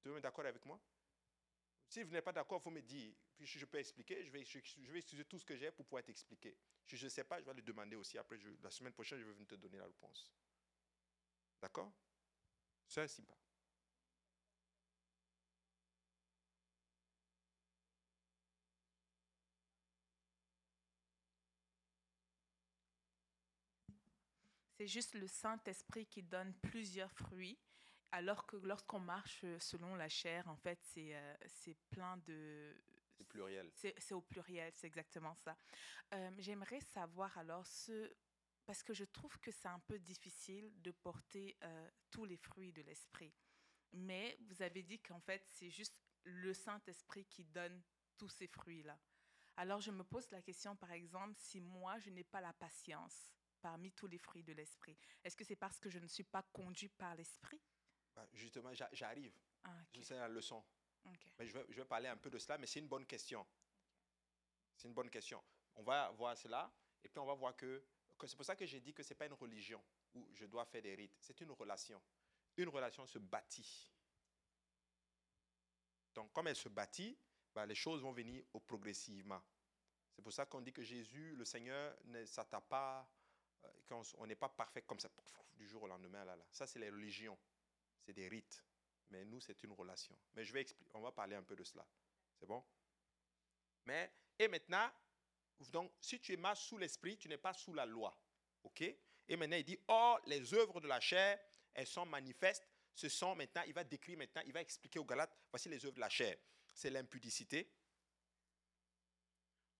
S1: Tout le monde d'accord avec moi? Si vous n'êtes pas d'accord, faut me dire. Puis je peux expliquer. Je vais, je, vais utiliser tout ce que j'ai pour pouvoir t'expliquer. Si je ne sais pas, je vais le demander aussi. Après, la semaine prochaine, je vais venir te donner la réponse. D'accord? C'est sympa.
S2: C'est juste le Saint-Esprit qui donne plusieurs fruits, alors que lorsqu'on marche selon la chair, en fait, c'est euh, plein de...
S1: C'est pluriel.
S2: C'est au pluriel, c'est exactement ça. Euh, j'aimerais savoir alors ce... Parce que je trouve que c'est un peu difficile de porter euh, tous les fruits de l'esprit. Mais vous avez dit qu'en fait, c'est juste le Saint-Esprit qui donne tous ces fruits-là. Alors je me pose la question, par exemple, si moi, je n'ai pas la patience, parmi tous les fruits de l'esprit Est-ce que c'est parce que je ne suis pas conduit par l'esprit?
S1: Bah, Justement, j'arrive. Ah, Je sais la leçon. Mais je, vais, je vais parler un peu de cela, mais c'est une bonne question. C'est une bonne question. On va voir cela, et puis on va voir que, que c'est pour ça que j'ai dit que ce n'est pas une religion où je dois faire des rites. C'est une relation. Une relation se bâtit. Donc, comme elle se bâtit, bah, les choses vont venir au progressivement. C'est pour ça qu'on dit que Jésus, le Seigneur, ne s'attaque pas quand on n'est pas parfait comme ça, du jour au lendemain, là, là. Ça, c'est les religions. C'est des rites. Mais nous, c'est une relation. Mais je vais expliquer, on va parler un peu de cela. C'est bon? Mais, et maintenant, donc, si tu es mal sous l'esprit, tu n'es pas sous la loi. OK? Et maintenant, il dit, oh, les œuvres de la chair, elles sont manifestes. Ce sont maintenant, il va décrire maintenant, il va expliquer aux Galates, voici les œuvres de la chair. C'est l'impudicité,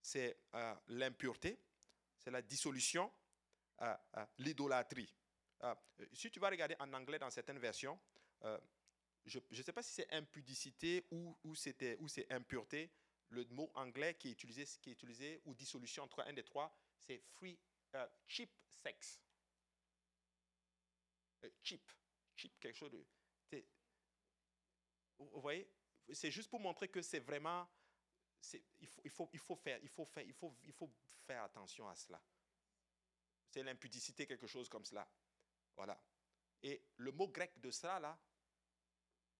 S1: c'est euh, l'impureté, c'est la dissolution, l'idolâtrie. Ah, si tu vas regarder en anglais dans certaines versions, euh, je ne sais pas si c'est impudicité ou, ou c'est impureté. Le mot anglais qui est utilisé, ou dissolution entre un des trois, c'est free, euh, cheap sex. Euh, cheap, cheap, quelque chose de. Vous voyez, c'est juste pour montrer que c'est vraiment. Il faut, il, faut, il, faut faire, il, faut faire, il, faut, il faut faire attention à cela. C'est l'impudicité, quelque chose comme cela. Voilà. Et le mot grec de ça, là,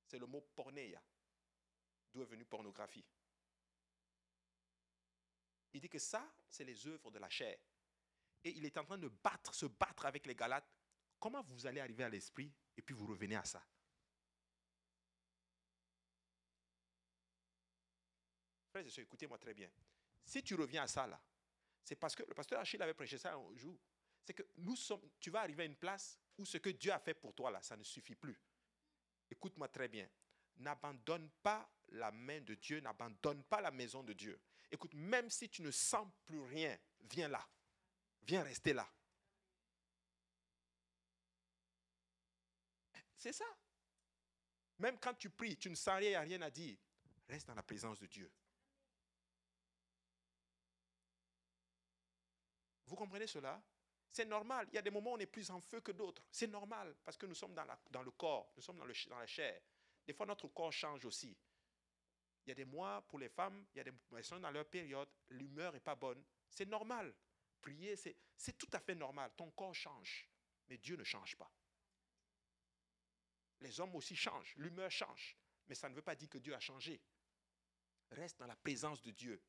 S1: c'est le mot porneia, d'où est venue pornographie. Il dit que ça, c'est les œuvres de la chair. Et il est en train de se battre avec les Galates. Comment vous allez arriver à l'esprit et puis vous revenez à ça? Frères et sœurs, écoutez-moi très bien. Si tu reviens à ça, là, c'est parce que le pasteur Achille avait prêché ça un jour c'est que nous sommes, tu vas arriver à une place où ce que Dieu a fait pour toi là, ça ne suffit plus. Écoute-moi très bien. N'abandonne pas la main de Dieu, n'abandonne pas la maison de Dieu. Écoute, même si tu ne sens plus rien, viens là. Viens rester là. C'est ça. Même quand tu pries, tu ne sens rien, il n'y a rien à dire. Reste dans la présence de Dieu. Vous comprenez cela? C'est normal. Il y a des moments où on est plus en feu que d'autres. C'est normal parce que nous sommes dans, le corps, nous sommes dans, la chair. Des fois, notre corps change aussi. Il y a des mois pour les femmes, il y a des elles sont dans leur période, l'humeur n'est pas bonne. C'est normal. Prier, c'est tout à fait normal. Ton corps change, mais Dieu ne change pas. Les hommes aussi changent, l'humeur change, mais ça ne veut pas dire que Dieu a changé. Reste dans la présence de Dieu.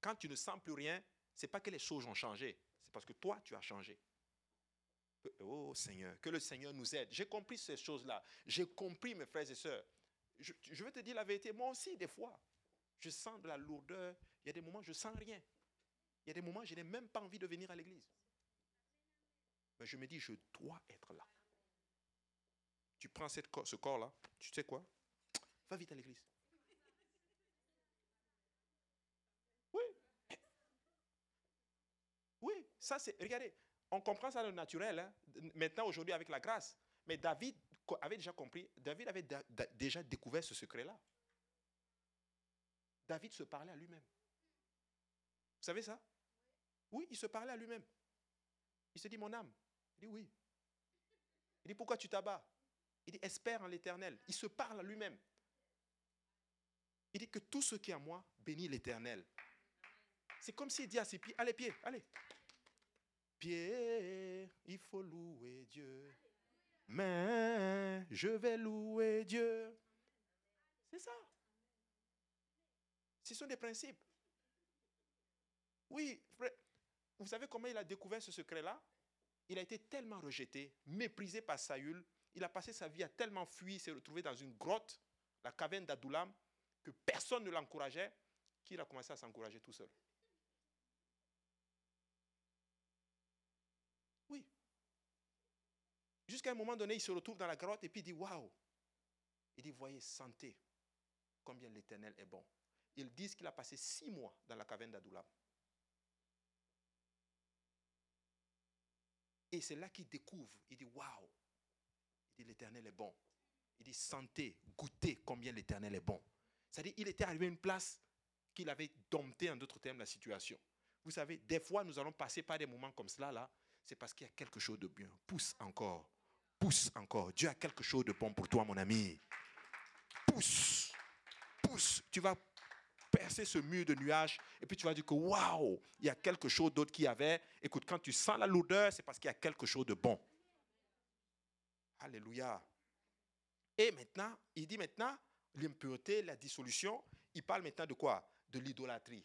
S1: Quand tu ne sens plus rien, ce n'est pas que les choses ont changé, c'est parce que toi, tu as changé. Oh Seigneur, que le Seigneur nous aide. J'ai compris ces choses-là. J'ai compris, mes frères et sœurs. Je, vais te dire la vérité, moi aussi, des fois, je sens de la lourdeur. Il y a des moments, je sens rien. Il y a des moments, je n'ai même pas envie de venir à l'église. Mais je me dis, je dois être là. Tu prends ce corps-là, tu sais quoi? Va vite à l'église. Ça, c'est, regardez, on comprend ça le naturel, hein, maintenant, aujourd'hui, avec la grâce. Mais David avait déjà compris, David avait déjà découvert ce secret-là. David se parlait à lui-même. Vous savez ça? Oui, il se parlait à lui-même. Il se dit, mon âme. Il dit, oui. Il dit, pourquoi tu t'abats? Il dit, espère en l'éternel. Il se parle à lui-même. Il dit que tout ce qui est à moi bénit l'éternel. C'est comme s'il dit à ses pieds, allez pieds, allez, pieds, il faut louer Dieu. Mais je vais louer Dieu. C'est ça. Ce sont des principes. Oui, vous savez comment il a découvert ce secret-là? Il a été tellement rejeté, méprisé par Saül. Il a passé sa vie à tellement fuir, s'est retrouvé dans une grotte, la caverne d'Adoulam, que personne ne l'encourageait, qu'il a commencé à s'encourager tout seul. Oui. Jusqu'à un moment donné, il se retrouve dans la grotte et puis il dit Waouh Il dit Voyez, sentez combien l'Éternel est bon. Ils disent qu'il a passé six mois dans la caverne d'Adoulam. Et c'est là qu'il découvre. Il dit Waouh Il dit L'Éternel est bon. Il dit Sentez, goûtez combien l'Éternel est bon. C'est-à-dire, il était arrivé à une place qu'il avait dompté, en d'autres termes, la situation. Vous savez, des fois, nous allons passer par des moments comme cela, là. C'est parce qu'il y a quelque chose de bien. Pousse encore. Pousse encore. Dieu a quelque chose de bon pour toi, mon ami. Pousse. Pousse. Tu vas percer ce mur de nuages et puis tu vas dire que waouh, il y a quelque chose d'autre qui y avait. Écoute, quand tu sens la lourdeur, c'est parce qu'il y a quelque chose de bon. Alléluia. Et maintenant, il dit maintenant, l'impureté, la dissolution, il parle maintenant de quoi? De l'idolâtrie.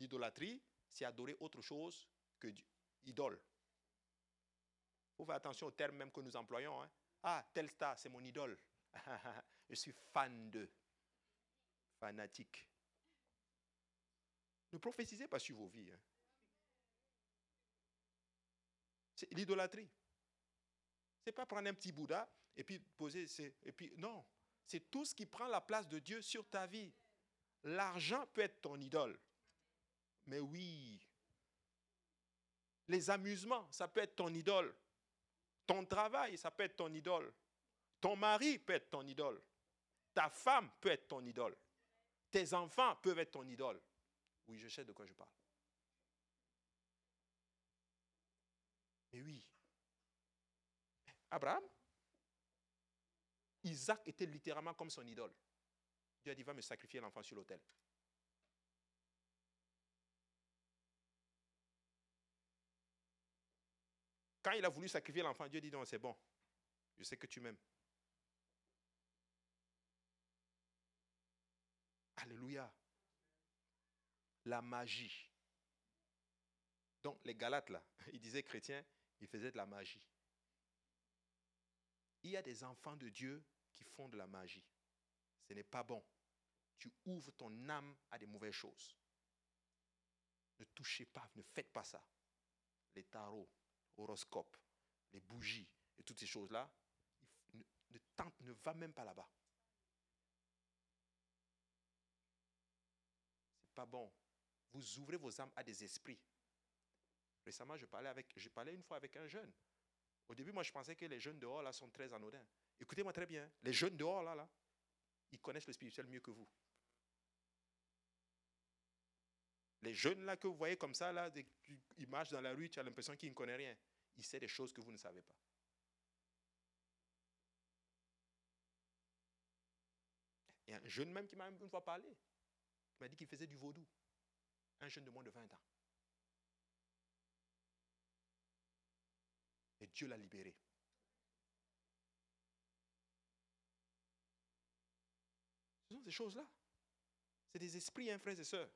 S1: L'idolâtrie, c'est adorer autre chose que Dieu. Idole. Faut faire attention aux termes même que nous employons. Hein. Ah, tel star, c'est mon idole. Je suis fan de. Fanatique. Ne prophétisez pas sur vos vies. Hein. C'est l'idolâtrie. C'est pas prendre un petit Bouddha et puis poser. Et puis, non. C'est tout ce qui prend la place de Dieu sur ta vie. L'argent peut être ton idole. Mais oui. Les amusements, ça peut être ton idole. Ton travail, ça peut être ton idole. Ton mari peut être ton idole. Ta femme peut être ton idole. Tes enfants peuvent être ton idole. Oui, je sais de quoi je parle. Mais oui. Abraham, Isaac était littéralement comme son idole. Dieu a dit, va me sacrifier l'enfant sur l'autel. Quand il a voulu sacrifier l'enfant, Dieu dit, non, c'est bon. Je sais que tu m'aimes. Alléluia. La magie. Donc, les Galates, là, ils disaient chrétiens, ils faisaient de la magie. Il y a des enfants de Dieu qui font de la magie. Ce n'est pas bon. Tu ouvres ton âme à des mauvaises choses. Ne touchez pas, ne faites pas ça. Les tarots, horoscopes, les bougies et toutes ces choses-là, ne, tente, ne va même pas là-bas. C'est pas bon. Vous ouvrez vos âmes à des esprits. Récemment, je parlais, avec, je parlais une fois avec un jeune. Au début, moi, je pensais que les jeunes dehors, là, sont très anodins. Écoutez-moi très bien. Les jeunes dehors, là, là, ils connaissent le spirituel mieux que vous. Les jeunes, là, que vous voyez comme ça, là, ils marchent dans la rue, tu as l'impression qu'ils ne connaissent rien. Ils savent des choses que vous ne savez pas. Il y a un jeune même qui m'a une fois parlé. Il m'a dit qu'il faisait du vaudou. Un jeune de moins de 20 ans. Et Dieu l'a libéré. Ce sont ces choses-là. C'est des esprits, hein, frères et sœurs.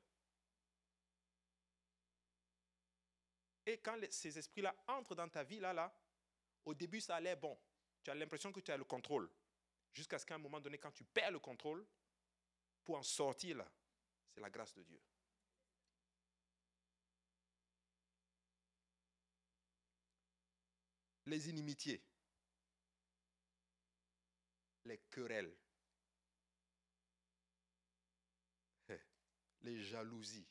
S1: Et quand ces esprits-là entrent dans ta vie, là, là, au début, ça allait bon. Tu as l'impression que tu as le contrôle. Jusqu'à ce qu'à un moment donné, quand tu perds le contrôle, pour en sortir, là, c'est la grâce de Dieu. Les inimitiés, les querelles, les jalousies.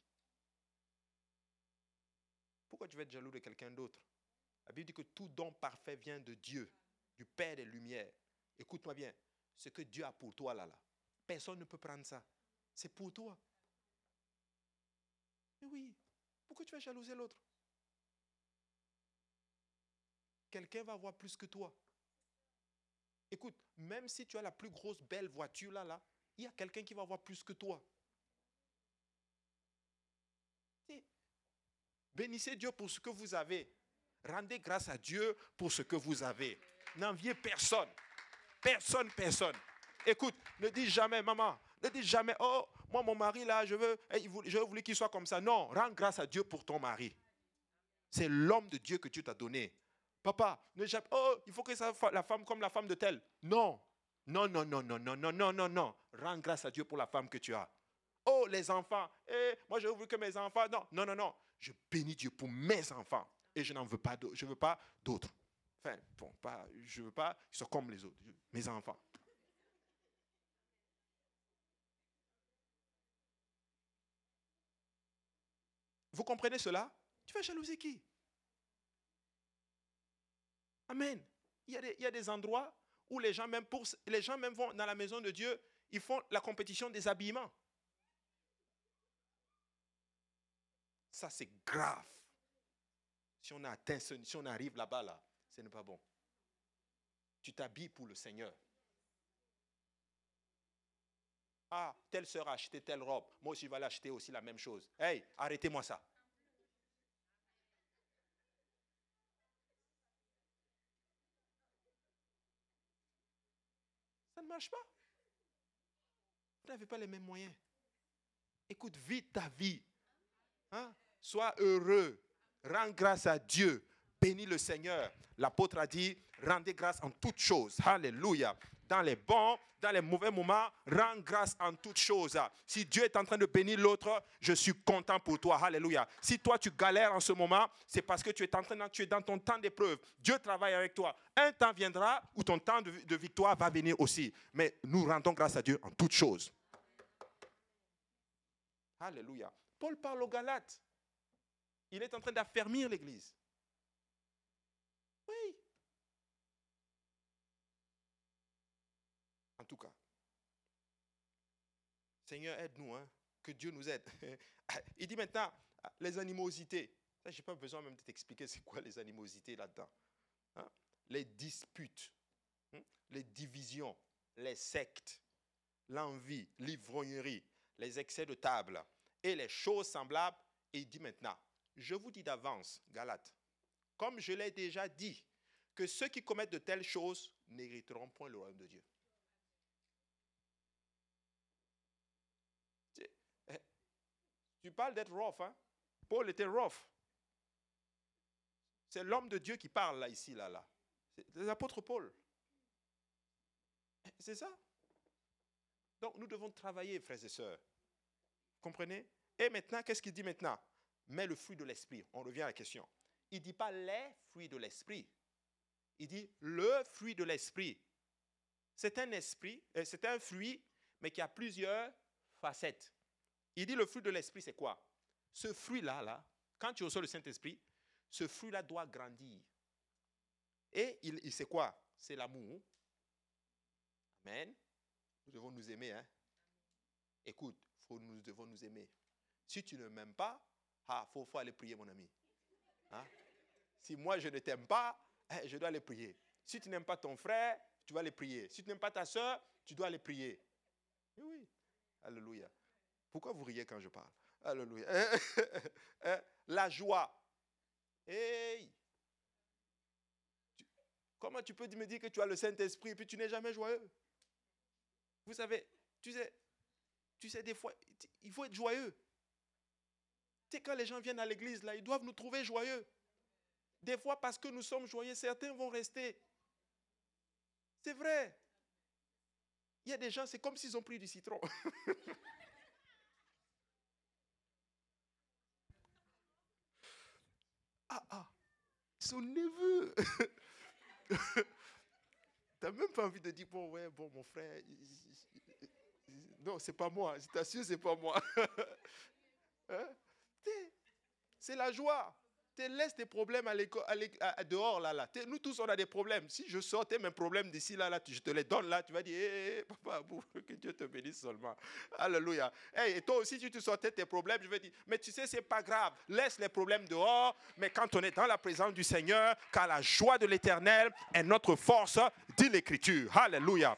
S1: Pourquoi tu vas être jaloux de quelqu'un d'autre? La Bible dit que tout don parfait vient de Dieu, du Père des Lumières. Écoute-moi bien, ce que Dieu a pour toi là, là, personne ne peut prendre ça. C'est pour toi. Mais oui, pourquoi tu vas jalouser l'autre? Quelqu'un va avoir plus que toi. Écoute, même si tu as la plus grosse belle voiture là, là, il y a quelqu'un qui va avoir plus que toi. Bénissez Dieu pour ce que vous avez. Rendez grâce à Dieu pour ce que vous avez. N'enviez personne. Personne, personne. Écoute, ne dis jamais, maman, ne dis jamais, oh, moi, mon mari, là, je veux, eh, je voulais qu'il soit comme ça. Non, rends grâce à Dieu pour ton mari. C'est l'homme de Dieu que Dieu t'a donné. Papa, ne oh, il faut que ça la femme comme la femme de tel. Non. Non, non, non, non, non, non, non, non, non. Rends grâce à Dieu pour la femme que tu as. Oh, les enfants. Eh, moi, je veux que mes enfants. Non, non, non, non. Je bénis Dieu pour mes enfants. Et je n'en veux pas d'autres. Je veux pas d'autres. Enfin, bon, pas, je veux pas qu'ils soient comme les autres. Mes enfants. Vous comprenez cela? Tu vas jalouser qui? Amen. Il y, a des, il y, a des, endroits où les gens, même pour, les gens même vont dans la maison de Dieu, ils font la compétition des habillements. Ça, c'est grave. Si on, atteint, si on arrive là-bas, là, ce n'est pas bon. Tu t'habilles pour le Seigneur. Ah, telle sœur a acheté telle robe. Moi aussi, je vais l'acheter aussi la même chose. Hey, arrêtez-moi ça. Ça ne marche pas. Vous n'avez pas les mêmes moyens. Écoute, vis ta vie. Hein? Sois heureux. Rends grâce à Dieu. Bénis le Seigneur. L'apôtre a dit, rendez grâce en toutes choses. Alléluia dans les bons, dans les mauvais moments, rends grâce en toutes choses. Si Dieu est en train de bénir l'autre, je suis content pour toi. Alléluia. Si toi tu galères en ce moment, c'est parce que tu es en train tu dans ton temps d'épreuve. Dieu travaille avec toi. Un temps viendra où ton temps de, de victoire va venir aussi. Mais nous rendons grâce à Dieu en toutes choses. Alléluia. Paul parle aux Galates. Il est en train d'affermir l'Église. Oui, tout cas. Seigneur, aide-nous, hein, que Dieu nous aide. Il dit maintenant, les animosités. Je n'ai pas besoin même de t'expliquer c'est quoi les animosités là-dedans. Hein. Les disputes, hein, les divisions, les sectes, l'envie, l'ivrognerie, les excès de table et les choses semblables. Et il dit maintenant, je vous dis d'avance, Galate, comme je l'ai déjà dit, que ceux qui commettent de telles choses n'hériteront point le royaume de Dieu. Tu parles d'être rough, hein? Paul était rough. C'est l'homme de Dieu qui parle là, ici, là, là. C'est l'apôtre Paul. C'est ça? Donc nous devons travailler, frères et sœurs. Comprenez? Et maintenant, qu'est-ce qu'il dit maintenant? Mais le fruit de l'esprit. On revient à la question. Il ne dit pas les fruits de l'esprit. Il dit le fruit de l'esprit. C'est un esprit, euh, c'est un fruit, mais qui a plusieurs facettes. Il dit le fruit de l'esprit, c'est quoi? Ce fruit-là, là, quand tu reçois le Saint-Esprit, ce fruit-là doit grandir. Et il, c'est quoi? C'est l'amour. Amen. Nous devons nous aimer. Hein? Écoute, nous devons nous aimer. Si tu ne m'aimes pas, il ah, faut, aller prier, mon ami. Hein? Si moi, je ne t'aime pas, eh, je dois aller prier. Si tu n'aimes pas ton frère, tu vas aller prier. Si tu n'aimes pas ta soeur, tu dois aller prier. Oui, oui. Alléluia. Pourquoi vous riez quand je parle? Alléluia. Hein? La joie. Hey! Comment tu peux me dire que tu as le Saint-Esprit et puis tu n'es jamais joyeux? Vous savez, tu sais, tu sais, des fois, il faut être joyeux. Tu sais, quand les gens viennent à l'église, là, ils doivent nous trouver joyeux. Des fois, parce que nous sommes joyeux, certains vont rester. C'est vrai. Il y a des gens, c'est comme s'ils ont pris du citron. Ah, ah, son neveu. T'as même pas envie de dire, bon, ouais, bon, mon frère. Non, c'est pas moi. Je t'assure, c'est pas moi. Hein? C'est la joie laisse tes problèmes à dehors, là, là. Nous tous, on a des problèmes. Si je sortais mes problèmes d'ici, là, là, je te les donne, là, tu vas dire, hé, papa, que Dieu te bénisse seulement. Alléluia. et toi aussi, si tu sortais tes problèmes, je vais dire, mais tu sais, c'est pas grave. Laisse les problèmes dehors. Mais quand on est dans la présence du Seigneur, car la joie de l'éternel est notre force, dit l'Écriture. Alléluia.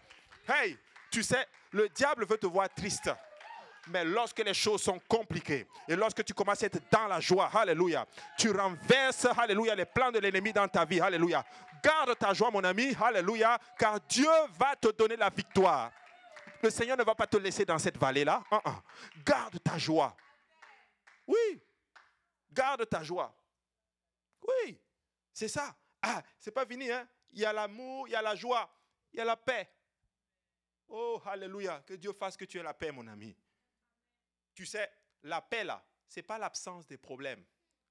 S1: Hey, tu sais, le diable veut te voir triste. Mais lorsque les choses sont compliquées et lorsque tu commences à être dans la joie, alléluia, tu renverses, alléluia, les plans de l'ennemi dans ta vie, alléluia. Garde ta joie, mon ami, alléluia, car Dieu va te donner la victoire. Le Seigneur ne va pas te laisser dans cette vallée-là. Garde ta joie. Oui. Garde ta joie. Oui. C'est ça. Ah, c'est pas fini, hein? Il y a l'amour, il y a la joie, il y a la paix. Oh, alléluia. Que Dieu fasse que tu aies la paix, mon ami. Tu sais, la paix, là, ce n'est pas l'absence des problèmes.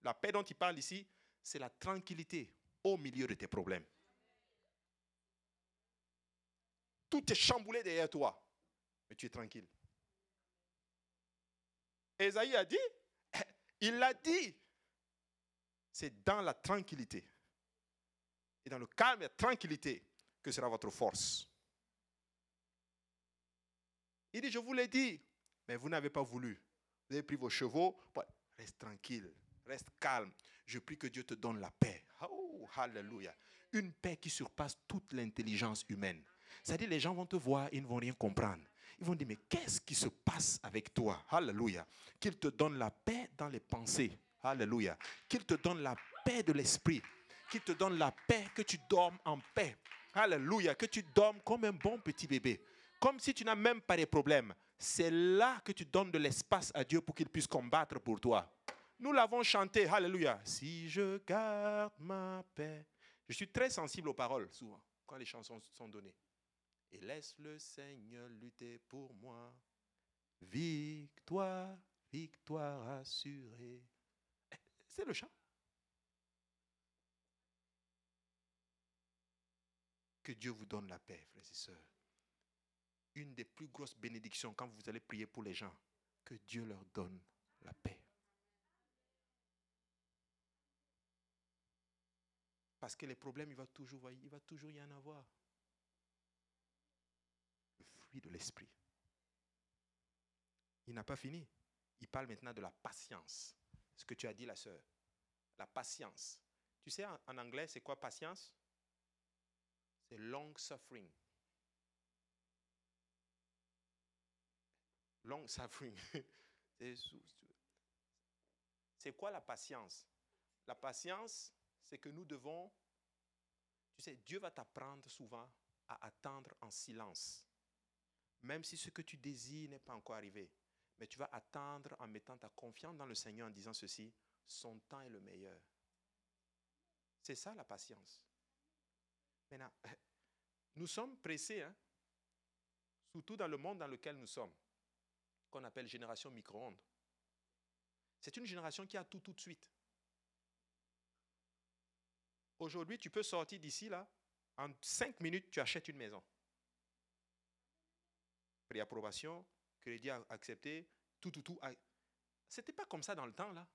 S1: La paix dont il parle ici, c'est la tranquillité au milieu de tes problèmes. Tout est chamboulé derrière toi, mais tu es tranquille. Esaïe a dit, il l'a dit, c'est dans la tranquillité et dans le calme et la tranquillité que sera votre force. Il dit, je vous l'ai dit, mais vous n'avez pas voulu. Vous avez pris vos chevaux. Reste tranquille, reste calme. Je prie que Dieu te donne la paix. Oh, hallelujah. Une paix qui surpasse toute l'intelligence humaine. C'est-à-dire, les gens vont te voir, ils ne vont rien comprendre. Ils vont dire, mais qu'est-ce qui se passe avec toi? Hallelujah. Qu'il te donne la paix dans les pensées. Alléluia. Qu'il te donne la paix de l'esprit. Qu'il te donne la paix, que tu dormes en paix. Alléluia. Que tu dormes comme un bon petit bébé. Comme si tu n'as même pas de problèmes. C'est là que tu donnes de l'espace à Dieu pour qu'il puisse combattre pour toi. Nous l'avons chanté. Alléluia. Si je garde ma paix. Je suis très sensible aux paroles, souvent, quand les chansons sont données. Et laisse le Seigneur lutter pour moi. Victoire, victoire assurée. C'est le chant. Que Dieu vous donne la paix, frères et sœurs. Une des plus grosses bénédictions quand vous allez prier pour les gens, que Dieu leur donne la paix. Parce que les problèmes, il va toujours, il va toujours y en avoir. Le fruit de l'esprit. Il n'a pas fini. Il parle maintenant de la patience ce que tu as dit, la sœur. La patience. Tu sais, en, anglais, c'est quoi patience? C'est long suffering. Long suffering. c'est quoi la patience? La patience, c'est que nous devons, tu sais, Dieu va t'apprendre souvent à attendre en silence, même si ce que tu désires n'est pas encore arrivé. Mais tu vas attendre en mettant ta confiance dans le Seigneur en disant ceci, son temps est le meilleur. C'est ça la patience. Maintenant, nous sommes pressés, hein, surtout dans le monde dans lequel nous sommes, qu'on appelle génération micro-ondes. C'est une génération qui a tout tout de suite. Aujourd'hui, tu peux sortir d'ici, là, en cinq minutes, tu achètes une maison. Préapprobation, crédit accepté, tout, tout, tout. C'était pas comme ça dans le temps, là.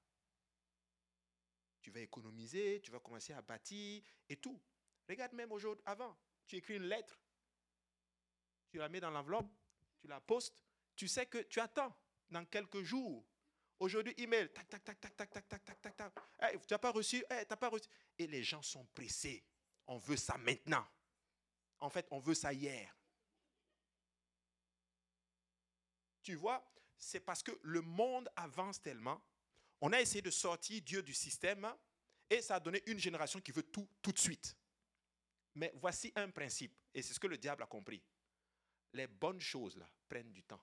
S1: Tu vas économiser, tu vas commencer à bâtir et tout. Regarde même aujourd'hui, avant, tu écris une lettre, tu la mets dans l'enveloppe, tu la postes, tu sais que tu attends dans quelques jours. Aujourd'hui, email, tac, tac, tac, tac, tac, tac, tac, tac, tac, tac. tu n'as pas reçu, hey, tu pas reçu? Et les gens sont pressés. On veut ça maintenant. En fait, on veut ça hier. Tu vois, c'est parce que le monde avance tellement. On a essayé de sortir Dieu du système et ça a donné une génération qui veut tout tout de suite. Mais voici un principe, et c'est ce que le diable a compris. Les bonnes choses, là, prennent du temps.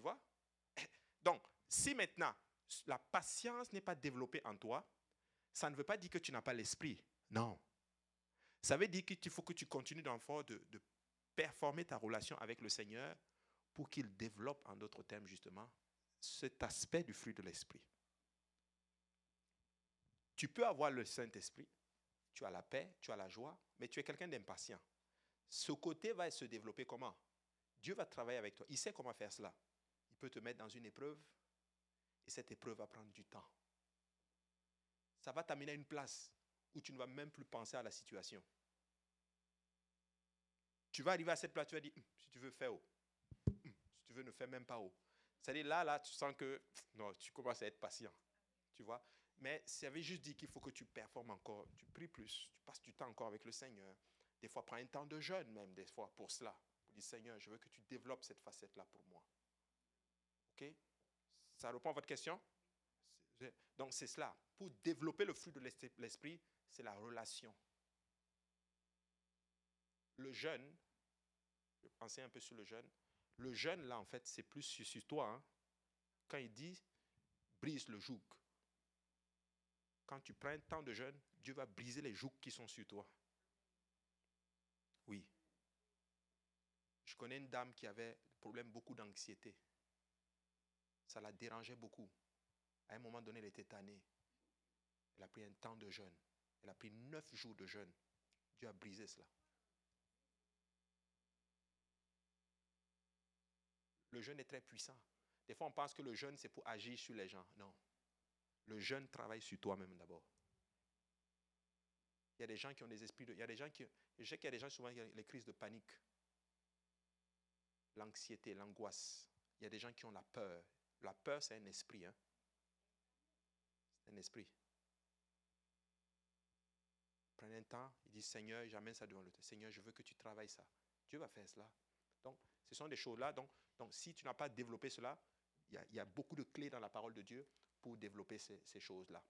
S1: Vois? Donc, si maintenant la patience n'est pas développée en toi, ça ne veut pas dire que tu n'as pas l'esprit. Non. Ça veut dire qu'il faut que tu continues d'enfant de, de performer ta relation avec le Seigneur pour qu'il développe, en d'autres termes, justement, cet aspect du fruit de l'esprit. Tu peux avoir le Saint-Esprit, tu as la paix, tu as la joie, mais tu es quelqu'un d'impatient. Ce côté va se développer comment? Dieu va travailler avec toi. Il sait comment faire cela. Peut te mettre dans une épreuve et cette épreuve va prendre du temps. Ça va t'amener à une place où tu ne vas même plus penser à la situation. Tu vas arriver à cette place, tu vas dire, hum, si tu veux, faire haut. Hum, si tu veux, ne fais même pas haut. C'est-à-dire là, là, tu sens que non, tu commences à être patient. Tu vois Mais ça avait juste dit qu'il faut que tu performes encore, tu pries plus, tu passes du temps encore avec le Seigneur. Des fois, prends un temps de jeûne même, des fois, pour cela. Pour dire, Seigneur, je veux que tu développes cette facette-là pour moi. Ça répond à votre question? Donc, c'est cela. Pour développer le fruit de l'esprit, c'est la relation. Le jeûne, je penser un peu sur le jeûne. Le jeûne, là, en fait, c'est plus sur, toi. Hein. Quand il dit brise le joug, quand tu prends un temps de jeûne, Dieu va briser les jougs qui sont sur toi. Oui. Je connais une dame qui avait problème beaucoup d'anxiété. Ça la dérangeait beaucoup. À un moment donné, elle était tannée. Elle a pris un temps de jeûne. Elle a pris neuf jours de jeûne. Dieu a brisé cela. Le jeûne est très puissant. Des fois, on pense que le jeûne, c'est pour agir sur les gens. Non. Le jeûne travaille sur toi-même d'abord. Il y a des gens qui ont des esprits de... Il y a des gens qui... Je sais qu'il y a des gens souvent qui ont les crises de panique. L'anxiété, l'angoisse. Il y a des gens qui ont la peur. La peur, c'est un esprit. Hein? C'est un esprit. Prenez un temps, il dit Seigneur, j'amène ça devant le Seigneur, je veux que tu travailles ça. Dieu va faire cela. Donc, ce sont des choses-là. Donc, donc, si tu n'as pas développé cela, il y, a, beaucoup de clés dans la parole de Dieu pour développer ces, ces choses-là.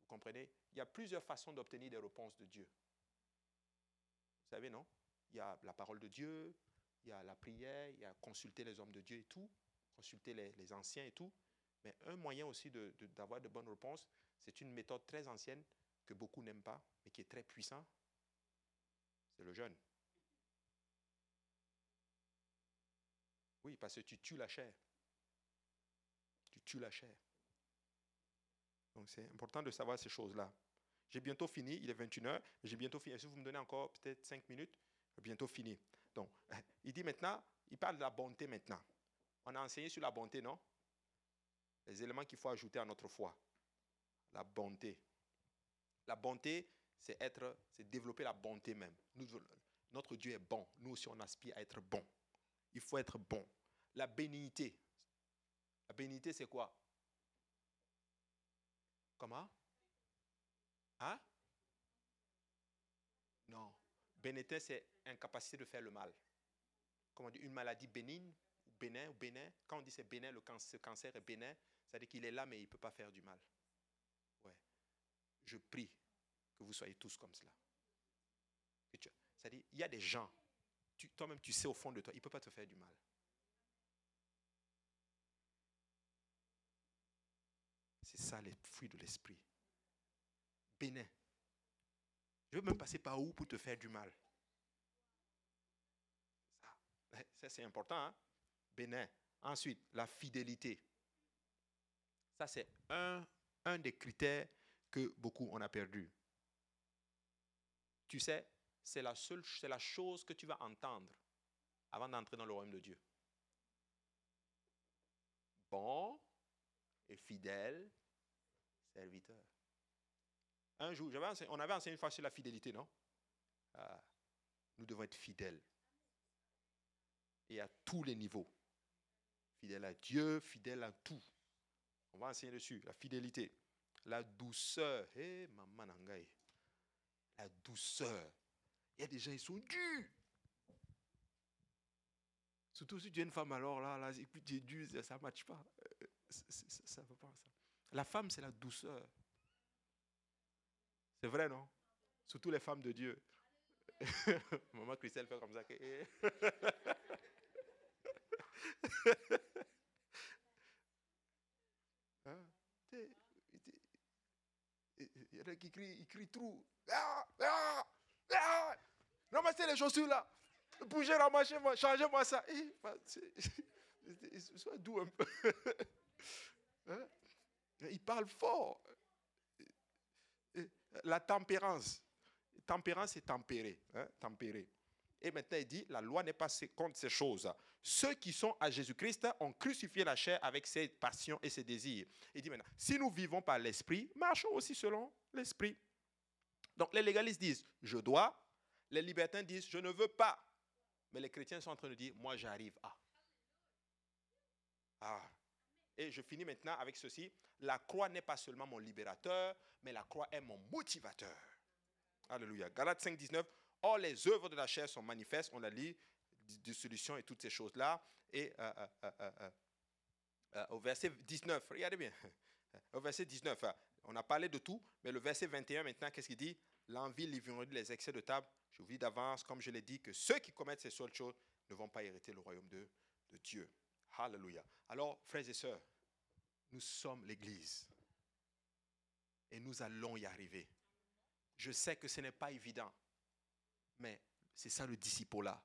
S1: Vous comprenez? Il y a plusieurs façons d'obtenir des réponses de Dieu. Vous savez, non? Il y a la parole de Dieu, il y a la prière, il y a consulter les hommes de Dieu et tout, consulter les, anciens et tout. Mais un moyen aussi d'avoir de, de bonnes réponses, c'est une méthode très ancienne que beaucoup n'aiment pas, mais qui est très puissant, c'est le jeûne. Oui, parce que tu tues la chair. Tu tues la chair. Donc c'est important de savoir ces choses-là. J'ai bientôt fini, il est 21h, j'ai bientôt fini. Si vous me donnez encore peut-être 5 minutes, j'ai bientôt fini. Donc, il dit maintenant, il parle de la bonté maintenant. On a enseigné sur la bonté, non? Les éléments qu'il faut ajouter à notre foi. La bonté. La bonté, c'est être, c'est développer la bonté même. notre Dieu est bon. Nous aussi, on aspire à être bon. Il faut être bon. La bénignité. La bénignité, c'est quoi? Comment? Hein? Non. Bénété, c'est incapacité de faire le mal. Comment on dit? Une maladie bénigne, bénin ou bénin. Quand on dit c'est bénin, le cancer, cancer est bénin, c'est-à-dire qu'il est là, mais il ne peut pas faire du mal. Ouais. Je prie que vous soyez tous comme cela. C'est-à-dire, il y a des gens, toi-même tu sais au fond de toi, il ne peut pas te faire du mal. C'est ça les fruits de l'esprit. Bénin. Je veux même passer par où pour te faire du mal? Ça, c'est important. Hein? Bénin. Ensuite, la fidélité. Ça, c'est un, des critères que beaucoup on a perdu. Tu sais, c'est la seule, c'est la chose que tu vas entendre avant d'entrer dans le royaume de Dieu. Bon et fidèle serviteur. Un jour, on avait enseigné une fois sur la fidélité, non? Ah, Nous devons être fidèles. Et à tous les niveaux. Fidèle à Dieu, fidèle à tout. On va enseigner dessus. La fidélité. La douceur. Hé, maman la douceur. Il y a des gens, ils sont durs. Surtout si tu es une femme, alors là, là puis tu es dur, ça ne matche pas. Euh, ça ne va pas, ça. La femme, c'est la douceur. C'est vrai, non? Surtout les femmes de Dieu. Maman Christelle fait comme ça. Hein? Il y en a qui crient, ils crient trop. Ah, ah, ah. Ramassez les chaussures là. Bougez, ramassez-moi, changez-moi ça. Sois doux un peu. Hein? Il parle fort. La tempérance. Tempérance, c'est tempéré. Hein? Tempéré. Et maintenant, il dit, la loi n'est pas contre ces choses. Ceux qui sont à Jésus-Christ ont crucifié la chair avec ses passions et ses désirs. Il dit maintenant, si nous vivons par l'esprit, marchons aussi selon l'esprit. Donc les légalistes disent, je dois. Les libertins disent, je ne veux pas. Mais les chrétiens sont en train de dire, moi j'arrive à. Ah. Et je finis maintenant avec ceci. La croix n'est pas seulement mon libérateur, mais la croix est mon motivateur. Alléluia. Galates 5, 19. Or, les œuvres de la chair sont manifestes, on l'a dit, dissolution et toutes ces choses-là. Et euh, euh, euh, au verset 19, regardez bien, au verset 19, On a parlé de tout, mais le verset 21 maintenant, qu'est-ce qu'il dit? L'envie, l'ivrognerie, les excès de table. Je vous dis d'avance, comme je l'ai dit, que ceux qui commettent ces seules choses ne vont pas hériter le royaume de, de Dieu. Alléluia. Alors, frères et sœurs, nous sommes l'Église. Et nous allons y arriver. Je sais que ce n'est pas évident, mais c'est ça le disciple-là.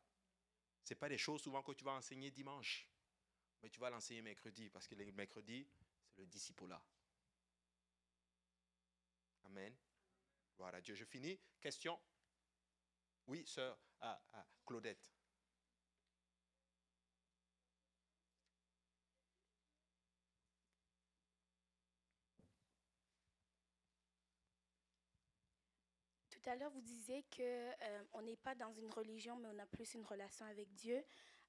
S1: Ce pas des choses souvent que tu vas enseigner dimanche, mais tu vas l'enseigner mercredi, parce que le mercredi, c'est le disciple-là. Amen. Voilà, Dieu. Je finis. Question Oui, sœur ah, ah, Claudette.
S3: Tout à l'heure, vous disiez que euh, on n'est pas dans une religion, mais on a plus une relation avec Dieu.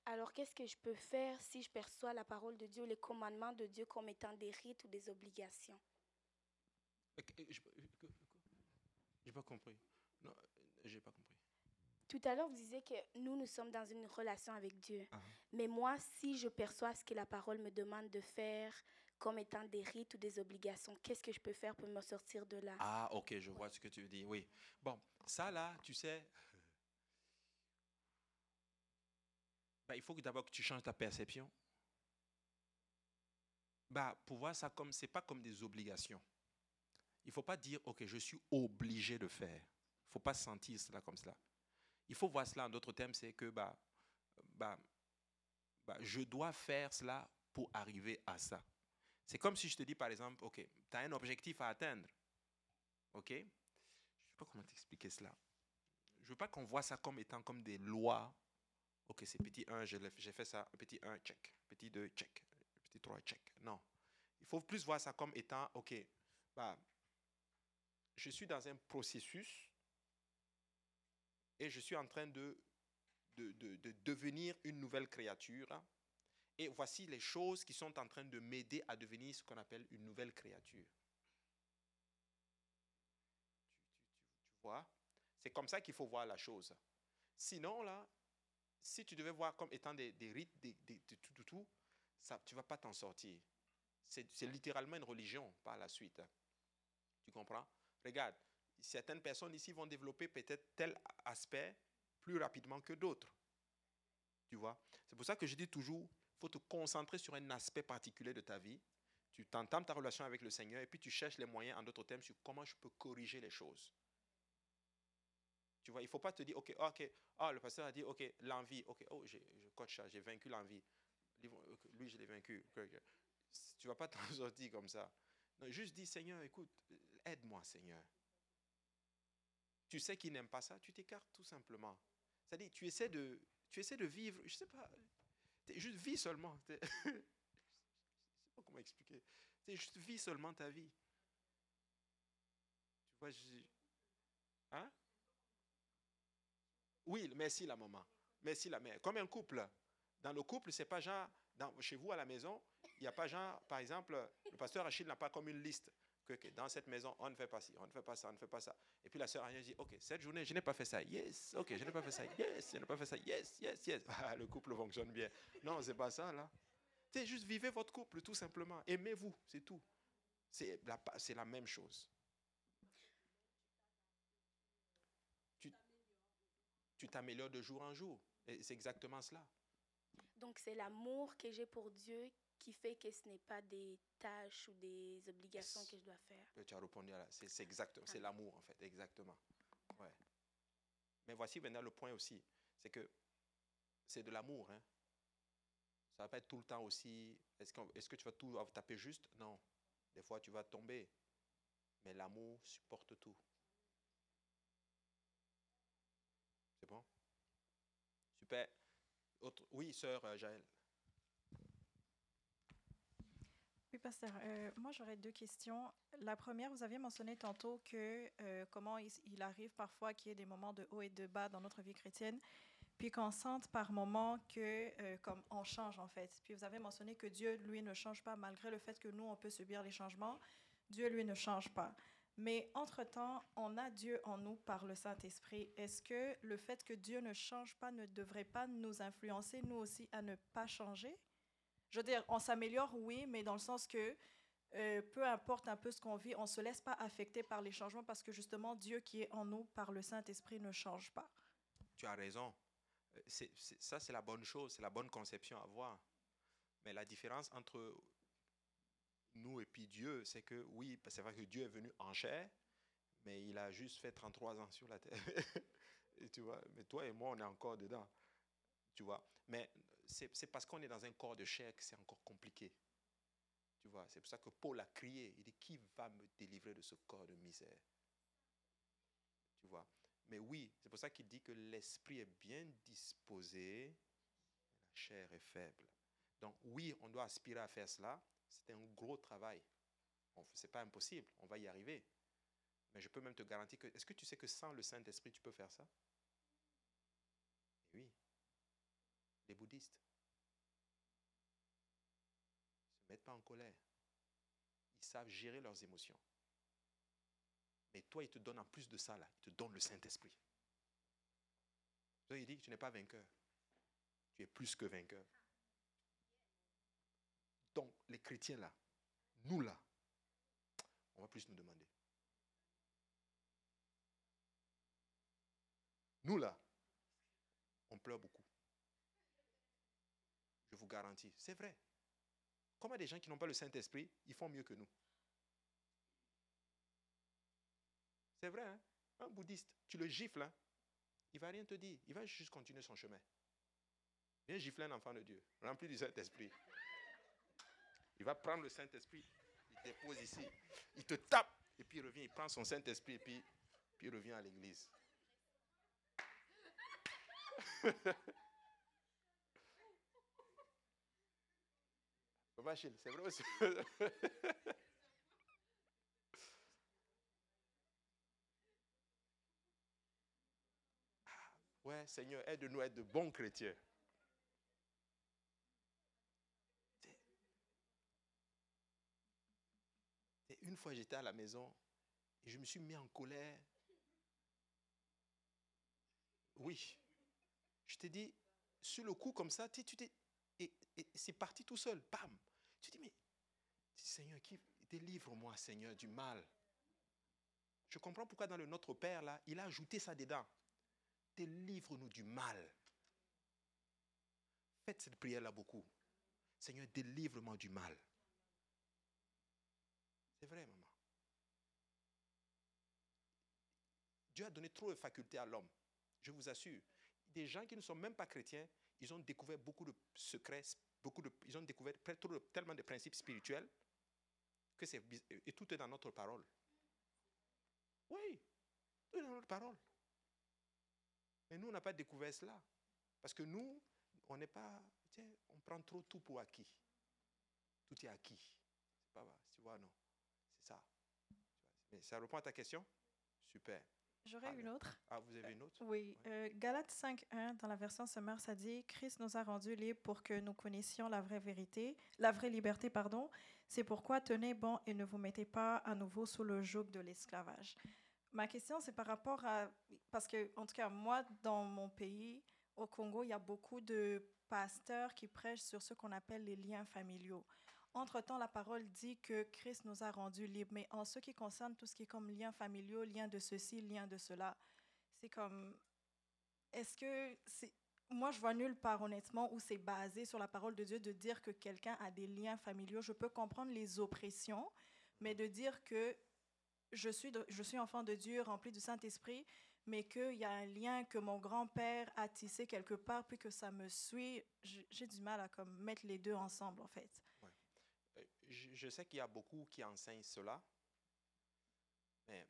S3: Alors, qu'est-ce que je peux faire si je perçois la parole de Dieu, les commandements de Dieu comme étant des rites ou des obligations?
S1: Je n'ai pas compris. Non, j'ai pas compris.
S3: Tout à l'heure, vous disiez que nous, nous sommes dans une relation avec Dieu. Ah. Mais moi, si je perçois ce que la parole me demande de faire comme étant des rites ou des obligations, qu'est-ce que je peux faire pour me sortir de là?
S1: Ah, ok, je vois ce que tu dire. Oui. Bon, ça là, tu sais, bah, il faut que d'abord que tu changes ta perception. Bah, pour voir ça comme, c'est pas comme des obligations. Il faut pas dire, ok, je suis obligé de faire. Il faut pas sentir cela comme cela. Il faut voir cela en d'autres termes, c'est que bah, bah, bah, je dois faire cela pour arriver à ça. C'est comme si je te dis, par exemple, OK, tu as un objectif à atteindre. OK? Je ne sais pas comment t'expliquer cela. Je ne veux pas qu'on voit ça comme étant comme des lois. OK, c'est petit 1, j'ai fait ça. Petit 1, check. Petit 2, check. Petit 3, check. Non. Il faut plus voir ça comme étant, OK, bah, je suis dans un processus et je suis en train de, de, de devenir une nouvelle créature et voici les choses qui sont en train de m'aider à devenir ce qu'on appelle une nouvelle créature. Tu, vois? C'est comme ça qu'il faut voir la chose. Sinon, là, si tu devais voir comme étant des, rites, des, tout, tout, tout, ça, tu ne vas pas t'en sortir. C'est littéralement une religion par la suite. Tu comprends? Regarde, certaines personnes ici vont développer peut-être tel aspect plus rapidement que d'autres. Tu vois? C'est pour ça que je dis toujours, faut te concentrer sur un aspect particulier de ta vie. Tu t'entames ta relation avec le Seigneur et puis tu cherches les moyens, en d'autres termes, sur comment je peux corriger les choses. Tu vois, il ne faut pas te dire, OK, OK, ah, le pasteur a dit, OK, l'envie, OK, oh, je coach j'ai vaincu l'envie. Lui, je l'ai vaincu. Tu ne vas pas t'en sortir comme ça. Juste dis, Seigneur, écoute, aide-moi, Seigneur. Tu sais qu'il n'aime pas ça, tu t'écartes tout simplement. C'est-à-dire, tu essaies de, tu essaies de vivre, je ne sais pas, juste vis seulement. je ne sais pas comment expliquer. juste vis seulement ta vie. Tu vois. Hein? Oui, merci la maman. Merci la mère. Comme un couple. Dans le couple, c'est pas genre, chez vous à la maison, il n'y a pas genre, par exemple, le pasteur Achille n'a pas comme une liste dans cette maison, on ne fait pas ci, on ne fait pas ça, on ne fait pas ça. Et puis la sœur Agnès dit, OK, cette journée, je n'ai pas fait ça. Yes, OK, je n'ai pas fait ça. Yes, je n'ai pas fait ça. Yes, yes, yes. Ah, le couple fonctionne bien. Non, c'est pas ça, là. C'est juste vivez votre couple, tout simplement. Aimez-vous, c'est tout. C'est la, la même chose. Tu t'améliores de jour en jour. Et c'est exactement cela.
S3: Donc c'est l'amour que j'ai pour Dieu qui fait que ce n'est pas des tâches ou des obligations que je dois faire.
S1: Tu as répondu à c'est exactement, c'est l'amour en fait, exactement. Ouais. Mais voici maintenant le point aussi, c'est que c'est de l'amour. Hein. Ça va pas être tout le temps aussi. Est-ce que, est que tu vas tout taper juste? Non. Des fois, tu vas tomber. Mais l'amour supporte tout. C'est bon? Super. Autre, oui, sœur euh, Jaël.
S4: Oui, pasteur. Euh, moi, j'aurais deux questions. La première, vous aviez mentionné tantôt que euh, comment il, arrive parfois qu'il y ait des moments de haut et de bas dans notre vie chrétienne, puis qu'on sente par moments que euh, comme on change en fait. Puis vous avez mentionné que Dieu, lui, ne change pas malgré le fait que nous, on peut subir les changements. Dieu, lui, ne change pas. Mais entre-temps, on a Dieu en nous par le Saint-Esprit. Est-ce que le fait que Dieu ne change pas ne devrait pas nous influencer, nous aussi, à ne pas changer? Je veux dire, on s'améliore, oui, mais dans le sens que euh, peu importe un peu ce qu'on vit, on ne se laisse pas affecter par les changements parce que justement Dieu qui est en nous par le Saint-Esprit ne change pas.
S1: Tu as raison. Euh, ça, c'est la bonne chose, c'est la bonne conception à avoir. Mais la différence entre nous et puis Dieu, c'est que oui, c'est vrai que Dieu est venu en chair, mais il a juste fait 33 ans sur la terre. Et tu vois, mais toi et moi, on est encore dedans. Tu vois, mais c'est parce qu'on est dans un corps de chair que c'est encore compliqué. Tu vois, c'est pour ça que Paul a crié. Il dit Qui va me délivrer de ce corps de misère? Tu vois, mais oui, c'est pour ça qu'il dit que l'esprit est bien disposé, la chair est faible. Donc oui, on doit aspirer à faire cela. C'est un gros travail. Ce n'est pas impossible, on va y arriver. Mais je peux même te garantir que... Est-ce que tu sais que sans le Saint-Esprit, tu peux faire ça Oui. Les bouddhistes ne se mettent pas en colère. Ils savent gérer leurs émotions. Mais toi, il te donne en plus de ça, là, il te donne le Saint-Esprit. Il dit que tu n'es pas vainqueur. Tu es plus que vainqueur. Donc, les chrétiens là, nous là, on va plus nous demander. Nous là, on pleure beaucoup. C'est vrai. Comment des gens qui n'ont pas le Saint-Esprit, ils font mieux que nous C'est vrai, hein? un bouddhiste, tu le gifles, hein? il ne va rien te dire, il va juste continuer son chemin. Viens gifler un enfant de Dieu, rempli du Saint-Esprit. Il va prendre le Saint-Esprit, il dépose ici, il te tape, et puis il revient, il prend son Saint-Esprit, et puis, puis il revient à l'église. c'est vrai aussi. Ouais, Seigneur, aide-nous à être de bons chrétiens. Une fois, j'étais à la maison et je me suis mis en colère. Oui. Je t'ai dit, sur le coup, comme ça, tu t'es. Et, et c'est parti tout seul. Bam. Tu dis, mais Seigneur, délivre-moi, Seigneur, du mal? Je comprends pourquoi dans le Notre Père, là, il a ajouté ça dedans. Délivre-nous du mal. Faites cette prière-là beaucoup. Seigneur, délivre-moi du mal. C'est vrai, maman. Dieu a donné trop de facultés à l'homme. Je vous assure. Des gens qui ne sont même pas chrétiens, ils ont découvert beaucoup de secrets, beaucoup de, ils ont découvert tellement de principes spirituels que c'est et tout est dans notre parole. Oui, tout est dans notre parole. Mais nous, on n'a pas découvert cela. Parce que nous, on n'est pas. On prend trop tout pour acquis. Tout est acquis. C'est pas vrai. Tu vois, non. C'est ça. Mais ça répond à ta question? Super.
S4: J'aurais une autre.
S1: Ah, vous avez une autre?
S4: Oui. Euh, Galates 5.1, dans la version Summer, ça dit Christ nous a rendus libres pour que nous connaissions la vraie vérité, la vraie liberté, pardon. C'est pourquoi tenez bon et ne vous mettez pas à nouveau sous le joug de l'esclavage. Ma question, c'est par rapport à. Parce que, en tout cas, moi, dans mon pays, au Congo, il y a beaucoup de pasteurs qui prêchent sur ce qu'on appelle les liens familiaux. Entre-temps, la parole dit que Christ nous a rendus libres, mais en ce qui concerne tout ce qui est comme liens familiaux, liens de ceci, liens de cela, c'est comme. Est-ce que. Moi, je vois nulle part, honnêtement, où c'est basé sur la parole de Dieu de dire que quelqu'un a des liens familiaux. Je peux comprendre les oppressions, mais de dire que je suis, de, je suis enfant de Dieu, rempli du Saint-Esprit, mais qu'il y a un lien que mon grand-père a tissé quelque part, puis que ça me suit, j'ai du mal à comme, mettre les deux ensemble, en fait.
S1: Je, sais qu'il y a beaucoup qui enseignent cela, mais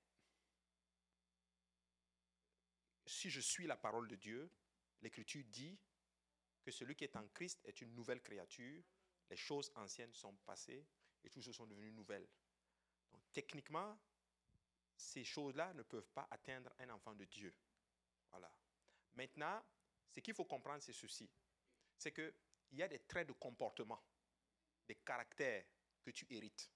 S1: si je suis la parole de Dieu, l'Écriture dit que celui qui est en Christ est une nouvelle créature, les choses anciennes sont passées et toutes choses sont devenues nouvelles. Donc, techniquement, ces choses-là ne peuvent pas atteindre un enfant de Dieu. Voilà. Maintenant, ce qu'il faut comprendre, c'est ceci. C'est qu'il y a des traits de comportement, des caractères que tu hérites.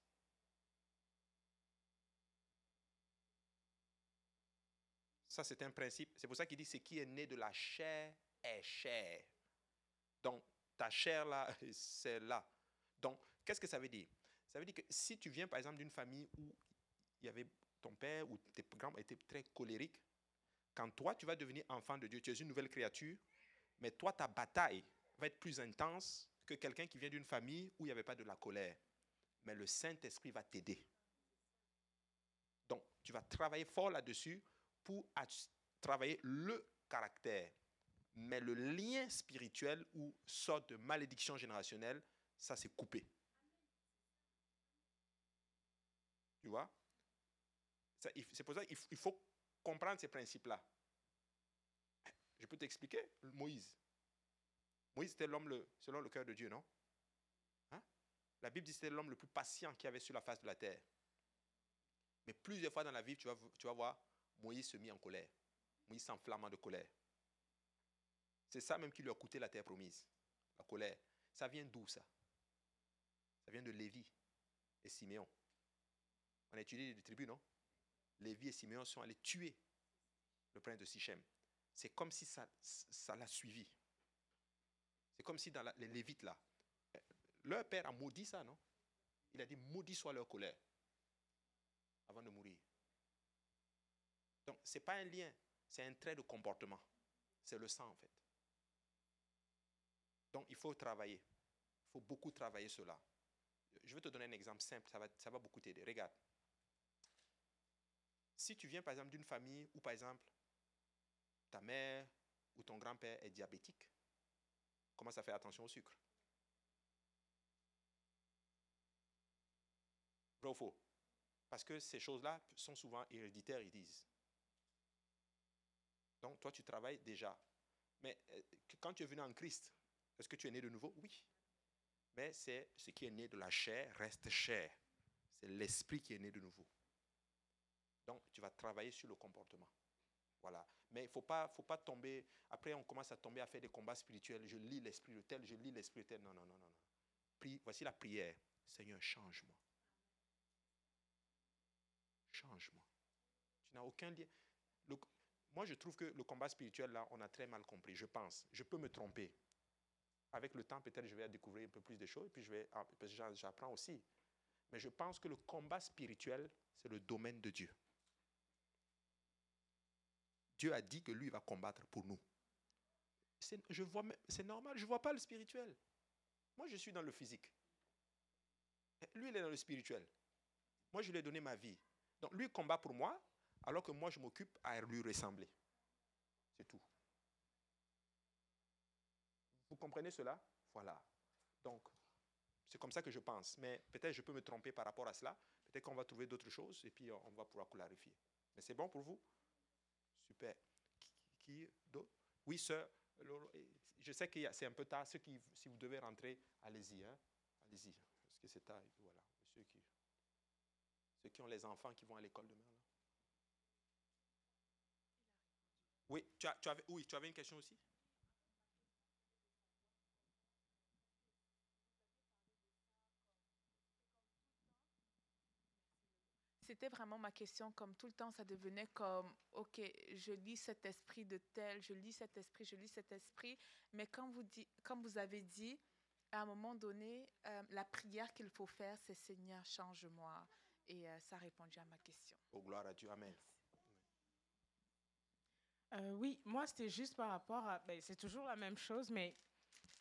S1: Ça, c'est un principe. C'est pour ça qu'il dit ce qui est né de la chair est chair. Donc, ta chair là, c'est là. Donc, qu'est-ce que ça veut dire? Ça veut dire que si tu viens, par exemple, d'une famille où il y avait ton père ou tes grands étaient très colériques, quand toi, tu vas devenir enfant de Dieu, tu es une nouvelle créature, mais toi, ta bataille va être plus intense que quelqu'un qui vient d'une famille où il n'y avait pas de la colère. Mais le Saint-Esprit va t'aider. Donc, tu vas travailler fort là-dessus pour travailler le caractère. Mais le lien spirituel ou sorte de malédiction générationnelle, ça c'est coupé. Tu vois? C'est pour ça qu'il faut comprendre ces principes-là. Je peux t'expliquer? Moïse. Moïse était l'homme selon le cœur de Dieu, non? La Bible dit que c'était l'homme le plus patient qu'il y avait sur la face de la terre. Mais plusieurs fois dans la vie, tu vas, tu vas voir Moïse se mit en colère. Moïse s'enflammant de colère. C'est ça même qui lui a coûté la terre promise. La colère. Ça vient d'où ça? Ça vient de Lévi et Siméon. On a étudié les tribus, non? Lévi et Siméon sont allés tuer le prince de Sichem. C'est comme si ça, ça l'a suivi. C'est comme si dans les Lévites là, leur père a maudit ça, non? Il a dit maudit soit leur colère avant de mourir. Donc, ce n'est pas un lien, c'est un trait de comportement. C'est le sang, en fait. Donc, il faut travailler. Il faut beaucoup travailler cela. Je vais te donner un exemple simple, ça va, ça va beaucoup t'aider. Regarde. Si tu viens, par exemple, d'une famille où, par exemple, ta mère ou ton grand-père est diabétique, commence à faire attention au sucre. Vrai faux Parce que ces choses-là sont souvent héréditaires, ils disent. Donc, toi, tu travailles déjà. Mais euh, quand tu es venu en Christ, est-ce que tu es né de nouveau? Oui. Mais c'est ce qui est né de la chair reste chair. C'est l'esprit qui est né de nouveau. Donc, tu vas travailler sur le comportement. Voilà. Mais il ne faut pas, faut pas tomber. Après, on commence à tomber à faire des combats spirituels. Je lis l'esprit de tel, je lis l'esprit de tel. Non, non, non, non. Voici la prière. Seigneur, change-moi. Change-moi. Tu n'as aucun lien. moi, je trouve que le combat spirituel, là, on a très mal compris, je pense. Je peux me tromper. Avec le temps, peut-être, je vais découvrir un peu plus de choses, et puis je vais, ah, j'apprends aussi. Mais je pense que le combat spirituel, c'est le domaine de Dieu. Dieu a dit que lui va combattre pour nous. C'est normal, je ne vois pas le spirituel. Moi, je suis dans le physique. Lui, il est dans le spirituel. Moi, je lui ai donné ma vie. Donc, lui combat pour moi, alors que moi, je m'occupe à lui ressembler. C'est tout. Vous comprenez cela? Voilà. Donc, c'est comme ça que je pense. Mais peut-être je peux me tromper par rapport à cela. Peut-être qu'on va trouver d'autres choses et puis on va pouvoir clarifier. Mais c'est bon pour vous? Super. Qui, d'autre? Oui, sœur. Je sais que c'est un peu tard. Ceux qui, si vous devez rentrer, allez-y. Hein? Allez-y. Parce que c'est tard. Ceux qui, ont les enfants qui vont à l'école demain. Là. Oui, tu, as, tu avais, oui, tu avais une question aussi?
S2: C'était vraiment ma question. Comme tout le temps, ça devenait comme, OK, je lis cet esprit de tel, je lis cet esprit, je lis cet esprit. Mais quand vous, dit, comme vous avez dit, à un moment donné, euh, la prière qu'il faut faire, c'est Seigneur, change-moi. Et euh, ça a répondu à ma question.
S1: Oh, gloire à Dieu. Amen.
S5: Euh, oui, moi, c'était juste par rapport à. Ben, c'est toujours la même chose, mais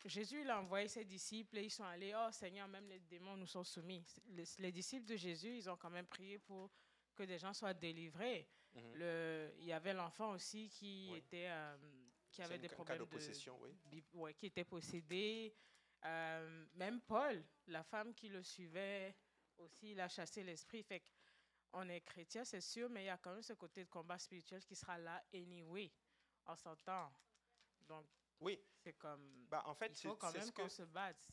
S5: Jésus, il a envoyé ses disciples et ils sont allés, oh Seigneur, même les démons nous sont soumis. Les, disciples de Jésus, ils ont quand même prié pour que des gens soient délivrés. Mhm. Le, il y avait l'enfant aussi qui était, euh, qui avait des problèmes de,
S1: possession,
S5: oui. qui était possédé. Euh, même Paul, la femme qui le suivait aussi, il a chassé l'esprit. Fait on est chrétien, c'est sûr, mais il y a quand même ce côté de combat spirituel qui sera là anyway, en s'entend. Donc,
S1: oui.
S5: C'est comme.
S1: Bah, en fait,
S5: il faut quand même qu'on se batte.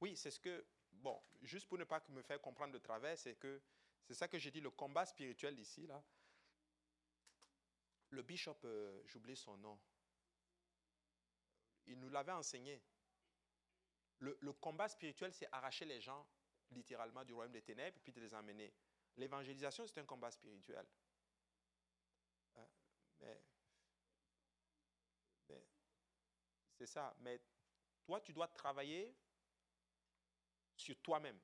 S1: Oui, c'est ce que. Bon, juste pour ne pas me faire comprendre de travers, c'est que c'est ça que j'ai dit, le combat spirituel ici, là. Le bishop, euh, j'oublie son nom, il nous l'avait enseigné. Le, le combat spirituel, c'est arracher les gens littéralement du royaume des ténèbres et puis de les emmener. L'évangélisation, c'est un combat spirituel. Hein? C'est ça. Mais toi, tu dois travailler sur toi-même.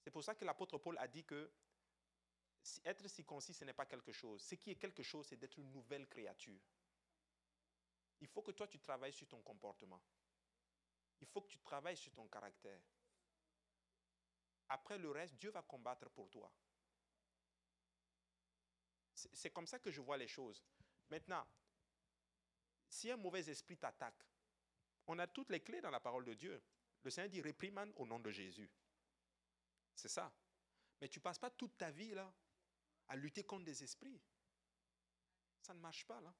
S1: C'est pour ça que l'apôtre Paul a dit que être circoncis, ce n'est pas quelque chose. Ce qui est quelque chose, c'est d'être une nouvelle créature. Il faut que toi, tu travailles sur ton comportement. Il faut que tu travailles sur ton caractère. Après le reste, Dieu va combattre pour toi. C'est comme ça que je vois les choses. Maintenant, si un mauvais esprit t'attaque, on a toutes les clés dans la parole de Dieu. Le Seigneur dit réprimande au nom de Jésus. C'est ça. Mais tu ne passes pas toute ta vie à lutter contre des esprits. Ça ne marche pas là.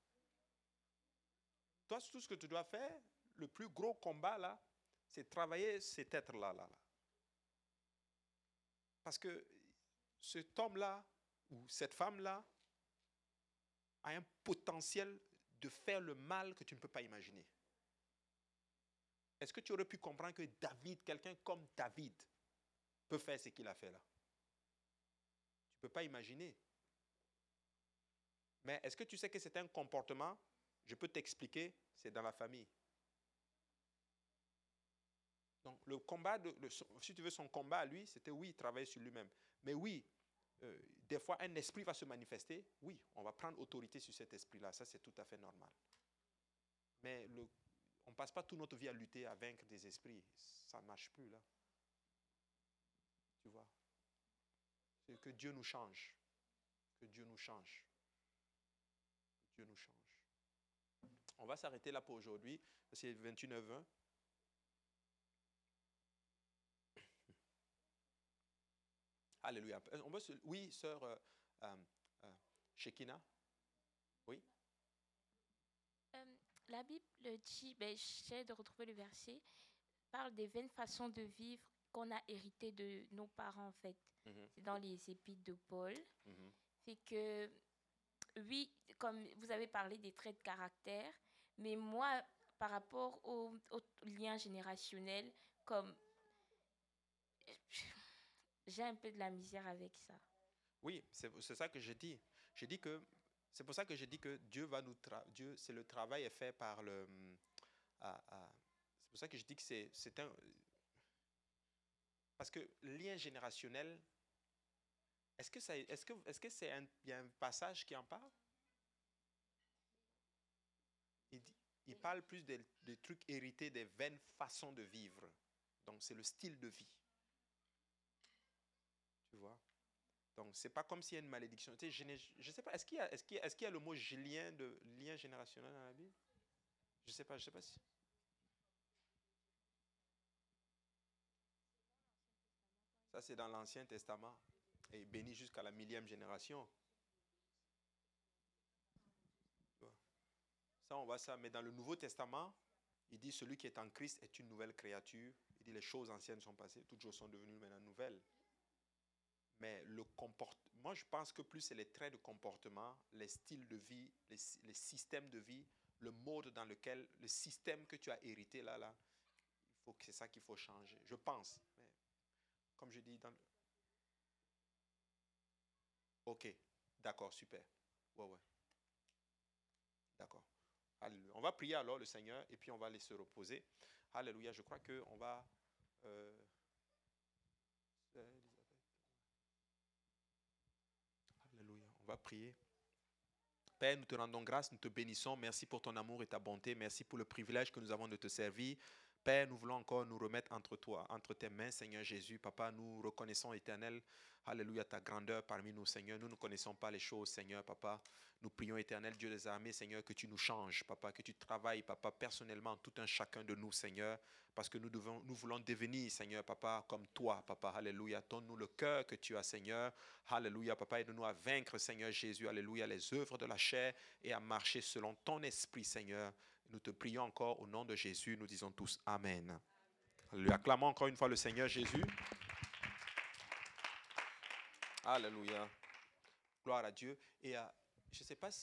S1: Toi, tout ce que tu dois faire, le plus gros combat là, c'est travailler cet être-là. Là, là. Parce que cet homme-là ou cette femme-là a un potentiel de faire le mal que tu ne peux pas imaginer. Est-ce que tu aurais pu comprendre que David, quelqu'un comme David, peut faire ce qu'il a fait là? Tu ne peux pas imaginer. Mais est-ce que tu sais que c'est un comportement? Je peux t'expliquer, c'est dans la famille. Donc le combat, de, si tu veux son combat à lui, c'était oui, travailler sur lui-même. Mais oui, euh, des fois un esprit va se manifester, oui, on va prendre autorité sur cet esprit-là, ça c'est tout à fait normal. Mais on ne passe pas toute notre vie à lutter, à vaincre des esprits, ça ne marche plus là. Tu vois? Que Dieu nous change, que Dieu nous change, que Dieu nous change. On va s'arrêter là pour aujourd'hui, c'est 21h20. Alléluia. Euh, on oui, sœur euh, euh, Shekina. Oui.
S6: la Bible dit, ben, j'essaie de retrouver le verset, parle des vaines façons de vivre qu'on a héritées de nos parents, en fait. Mhm. C'est dans les épîtres de Paul. Mhm. C'est que, oui, comme vous avez parlé des traits de caractère, mais moi, par rapport au, au lien générationnel, comme j'ai un peu de la misère avec ça.
S1: Oui, c'est ça que j'ai dit. J'ai dit que c'est pour ça que j'ai dit que Dieu va nous Dieu c'est le travail fait par le c'est pour ça que je dis que c'est un parce que lien générationnel est-ce que ça est-ce que est-ce que c'est un y a un passage qui en parle? Il, il parle plus des, des trucs hérités des vaines façons de vivre donc c'est le style de vie tu vois Donc, c'est pas comme s'il y a une malédiction. Tu sais, je ne sais pas, est-ce qu'il y, est est qu'il y, a le mot lien, de, lien générationnel dans la Bible? Je ne sais pas, je sais pas si. Ça, c'est dans l'Ancien Testament. Et béni jusqu'à la millième génération. Ça, on voit ça. Mais dans le Nouveau Testament, il dit celui qui est en Christ est une nouvelle créature. Il dit les choses anciennes sont passées, toutes choses sont devenues maintenant nouvelles. Mais le comportement, moi je pense que plus c'est les traits de comportement, les styles de vie, les, systèmes de vie, le mode dans lequel, le système que tu as hérité là, là, il faut que c'est ça qu'il faut changer. Je pense. Comme je dis dans Ok, d'accord, super. Ouais, ouais. D'accord. On va prier alors le Seigneur et puis on va aller se reposer. Alléluia. Je crois qu'on va. Euh, va prier. Père, nous te rendons grâce, nous te bénissons. Merci pour ton amour et ta bonté. Merci pour le privilège que nous avons de te servir. Père, nous voulons encore nous remettre entre toi, entre tes mains, Seigneur Jésus. Papa, nous reconnaissons, éternel, Alléluia, ta grandeur parmi nous, Seigneur. Nous ne connaissons pas les choses, Seigneur, Papa. Nous prions, éternel Dieu des armées, Seigneur, que tu nous changes, Papa, que tu travailles, Papa, personnellement, tout un chacun de nous, Seigneur, parce que nous, devons, nous voulons devenir, Seigneur, Papa, comme toi, Papa, Alléluia. Donne-nous le cœur que tu as, Seigneur. Alléluia, Papa, aide-nous à vaincre, Seigneur Jésus, Alléluia, les œuvres de la chair et à marcher selon ton esprit, Seigneur. Nous te prions encore au nom de Jésus. Nous disons tous Amen. Lui acclamons encore une fois le Seigneur Jésus. Alléluia. Gloire à Dieu. Et euh, je ne sais pas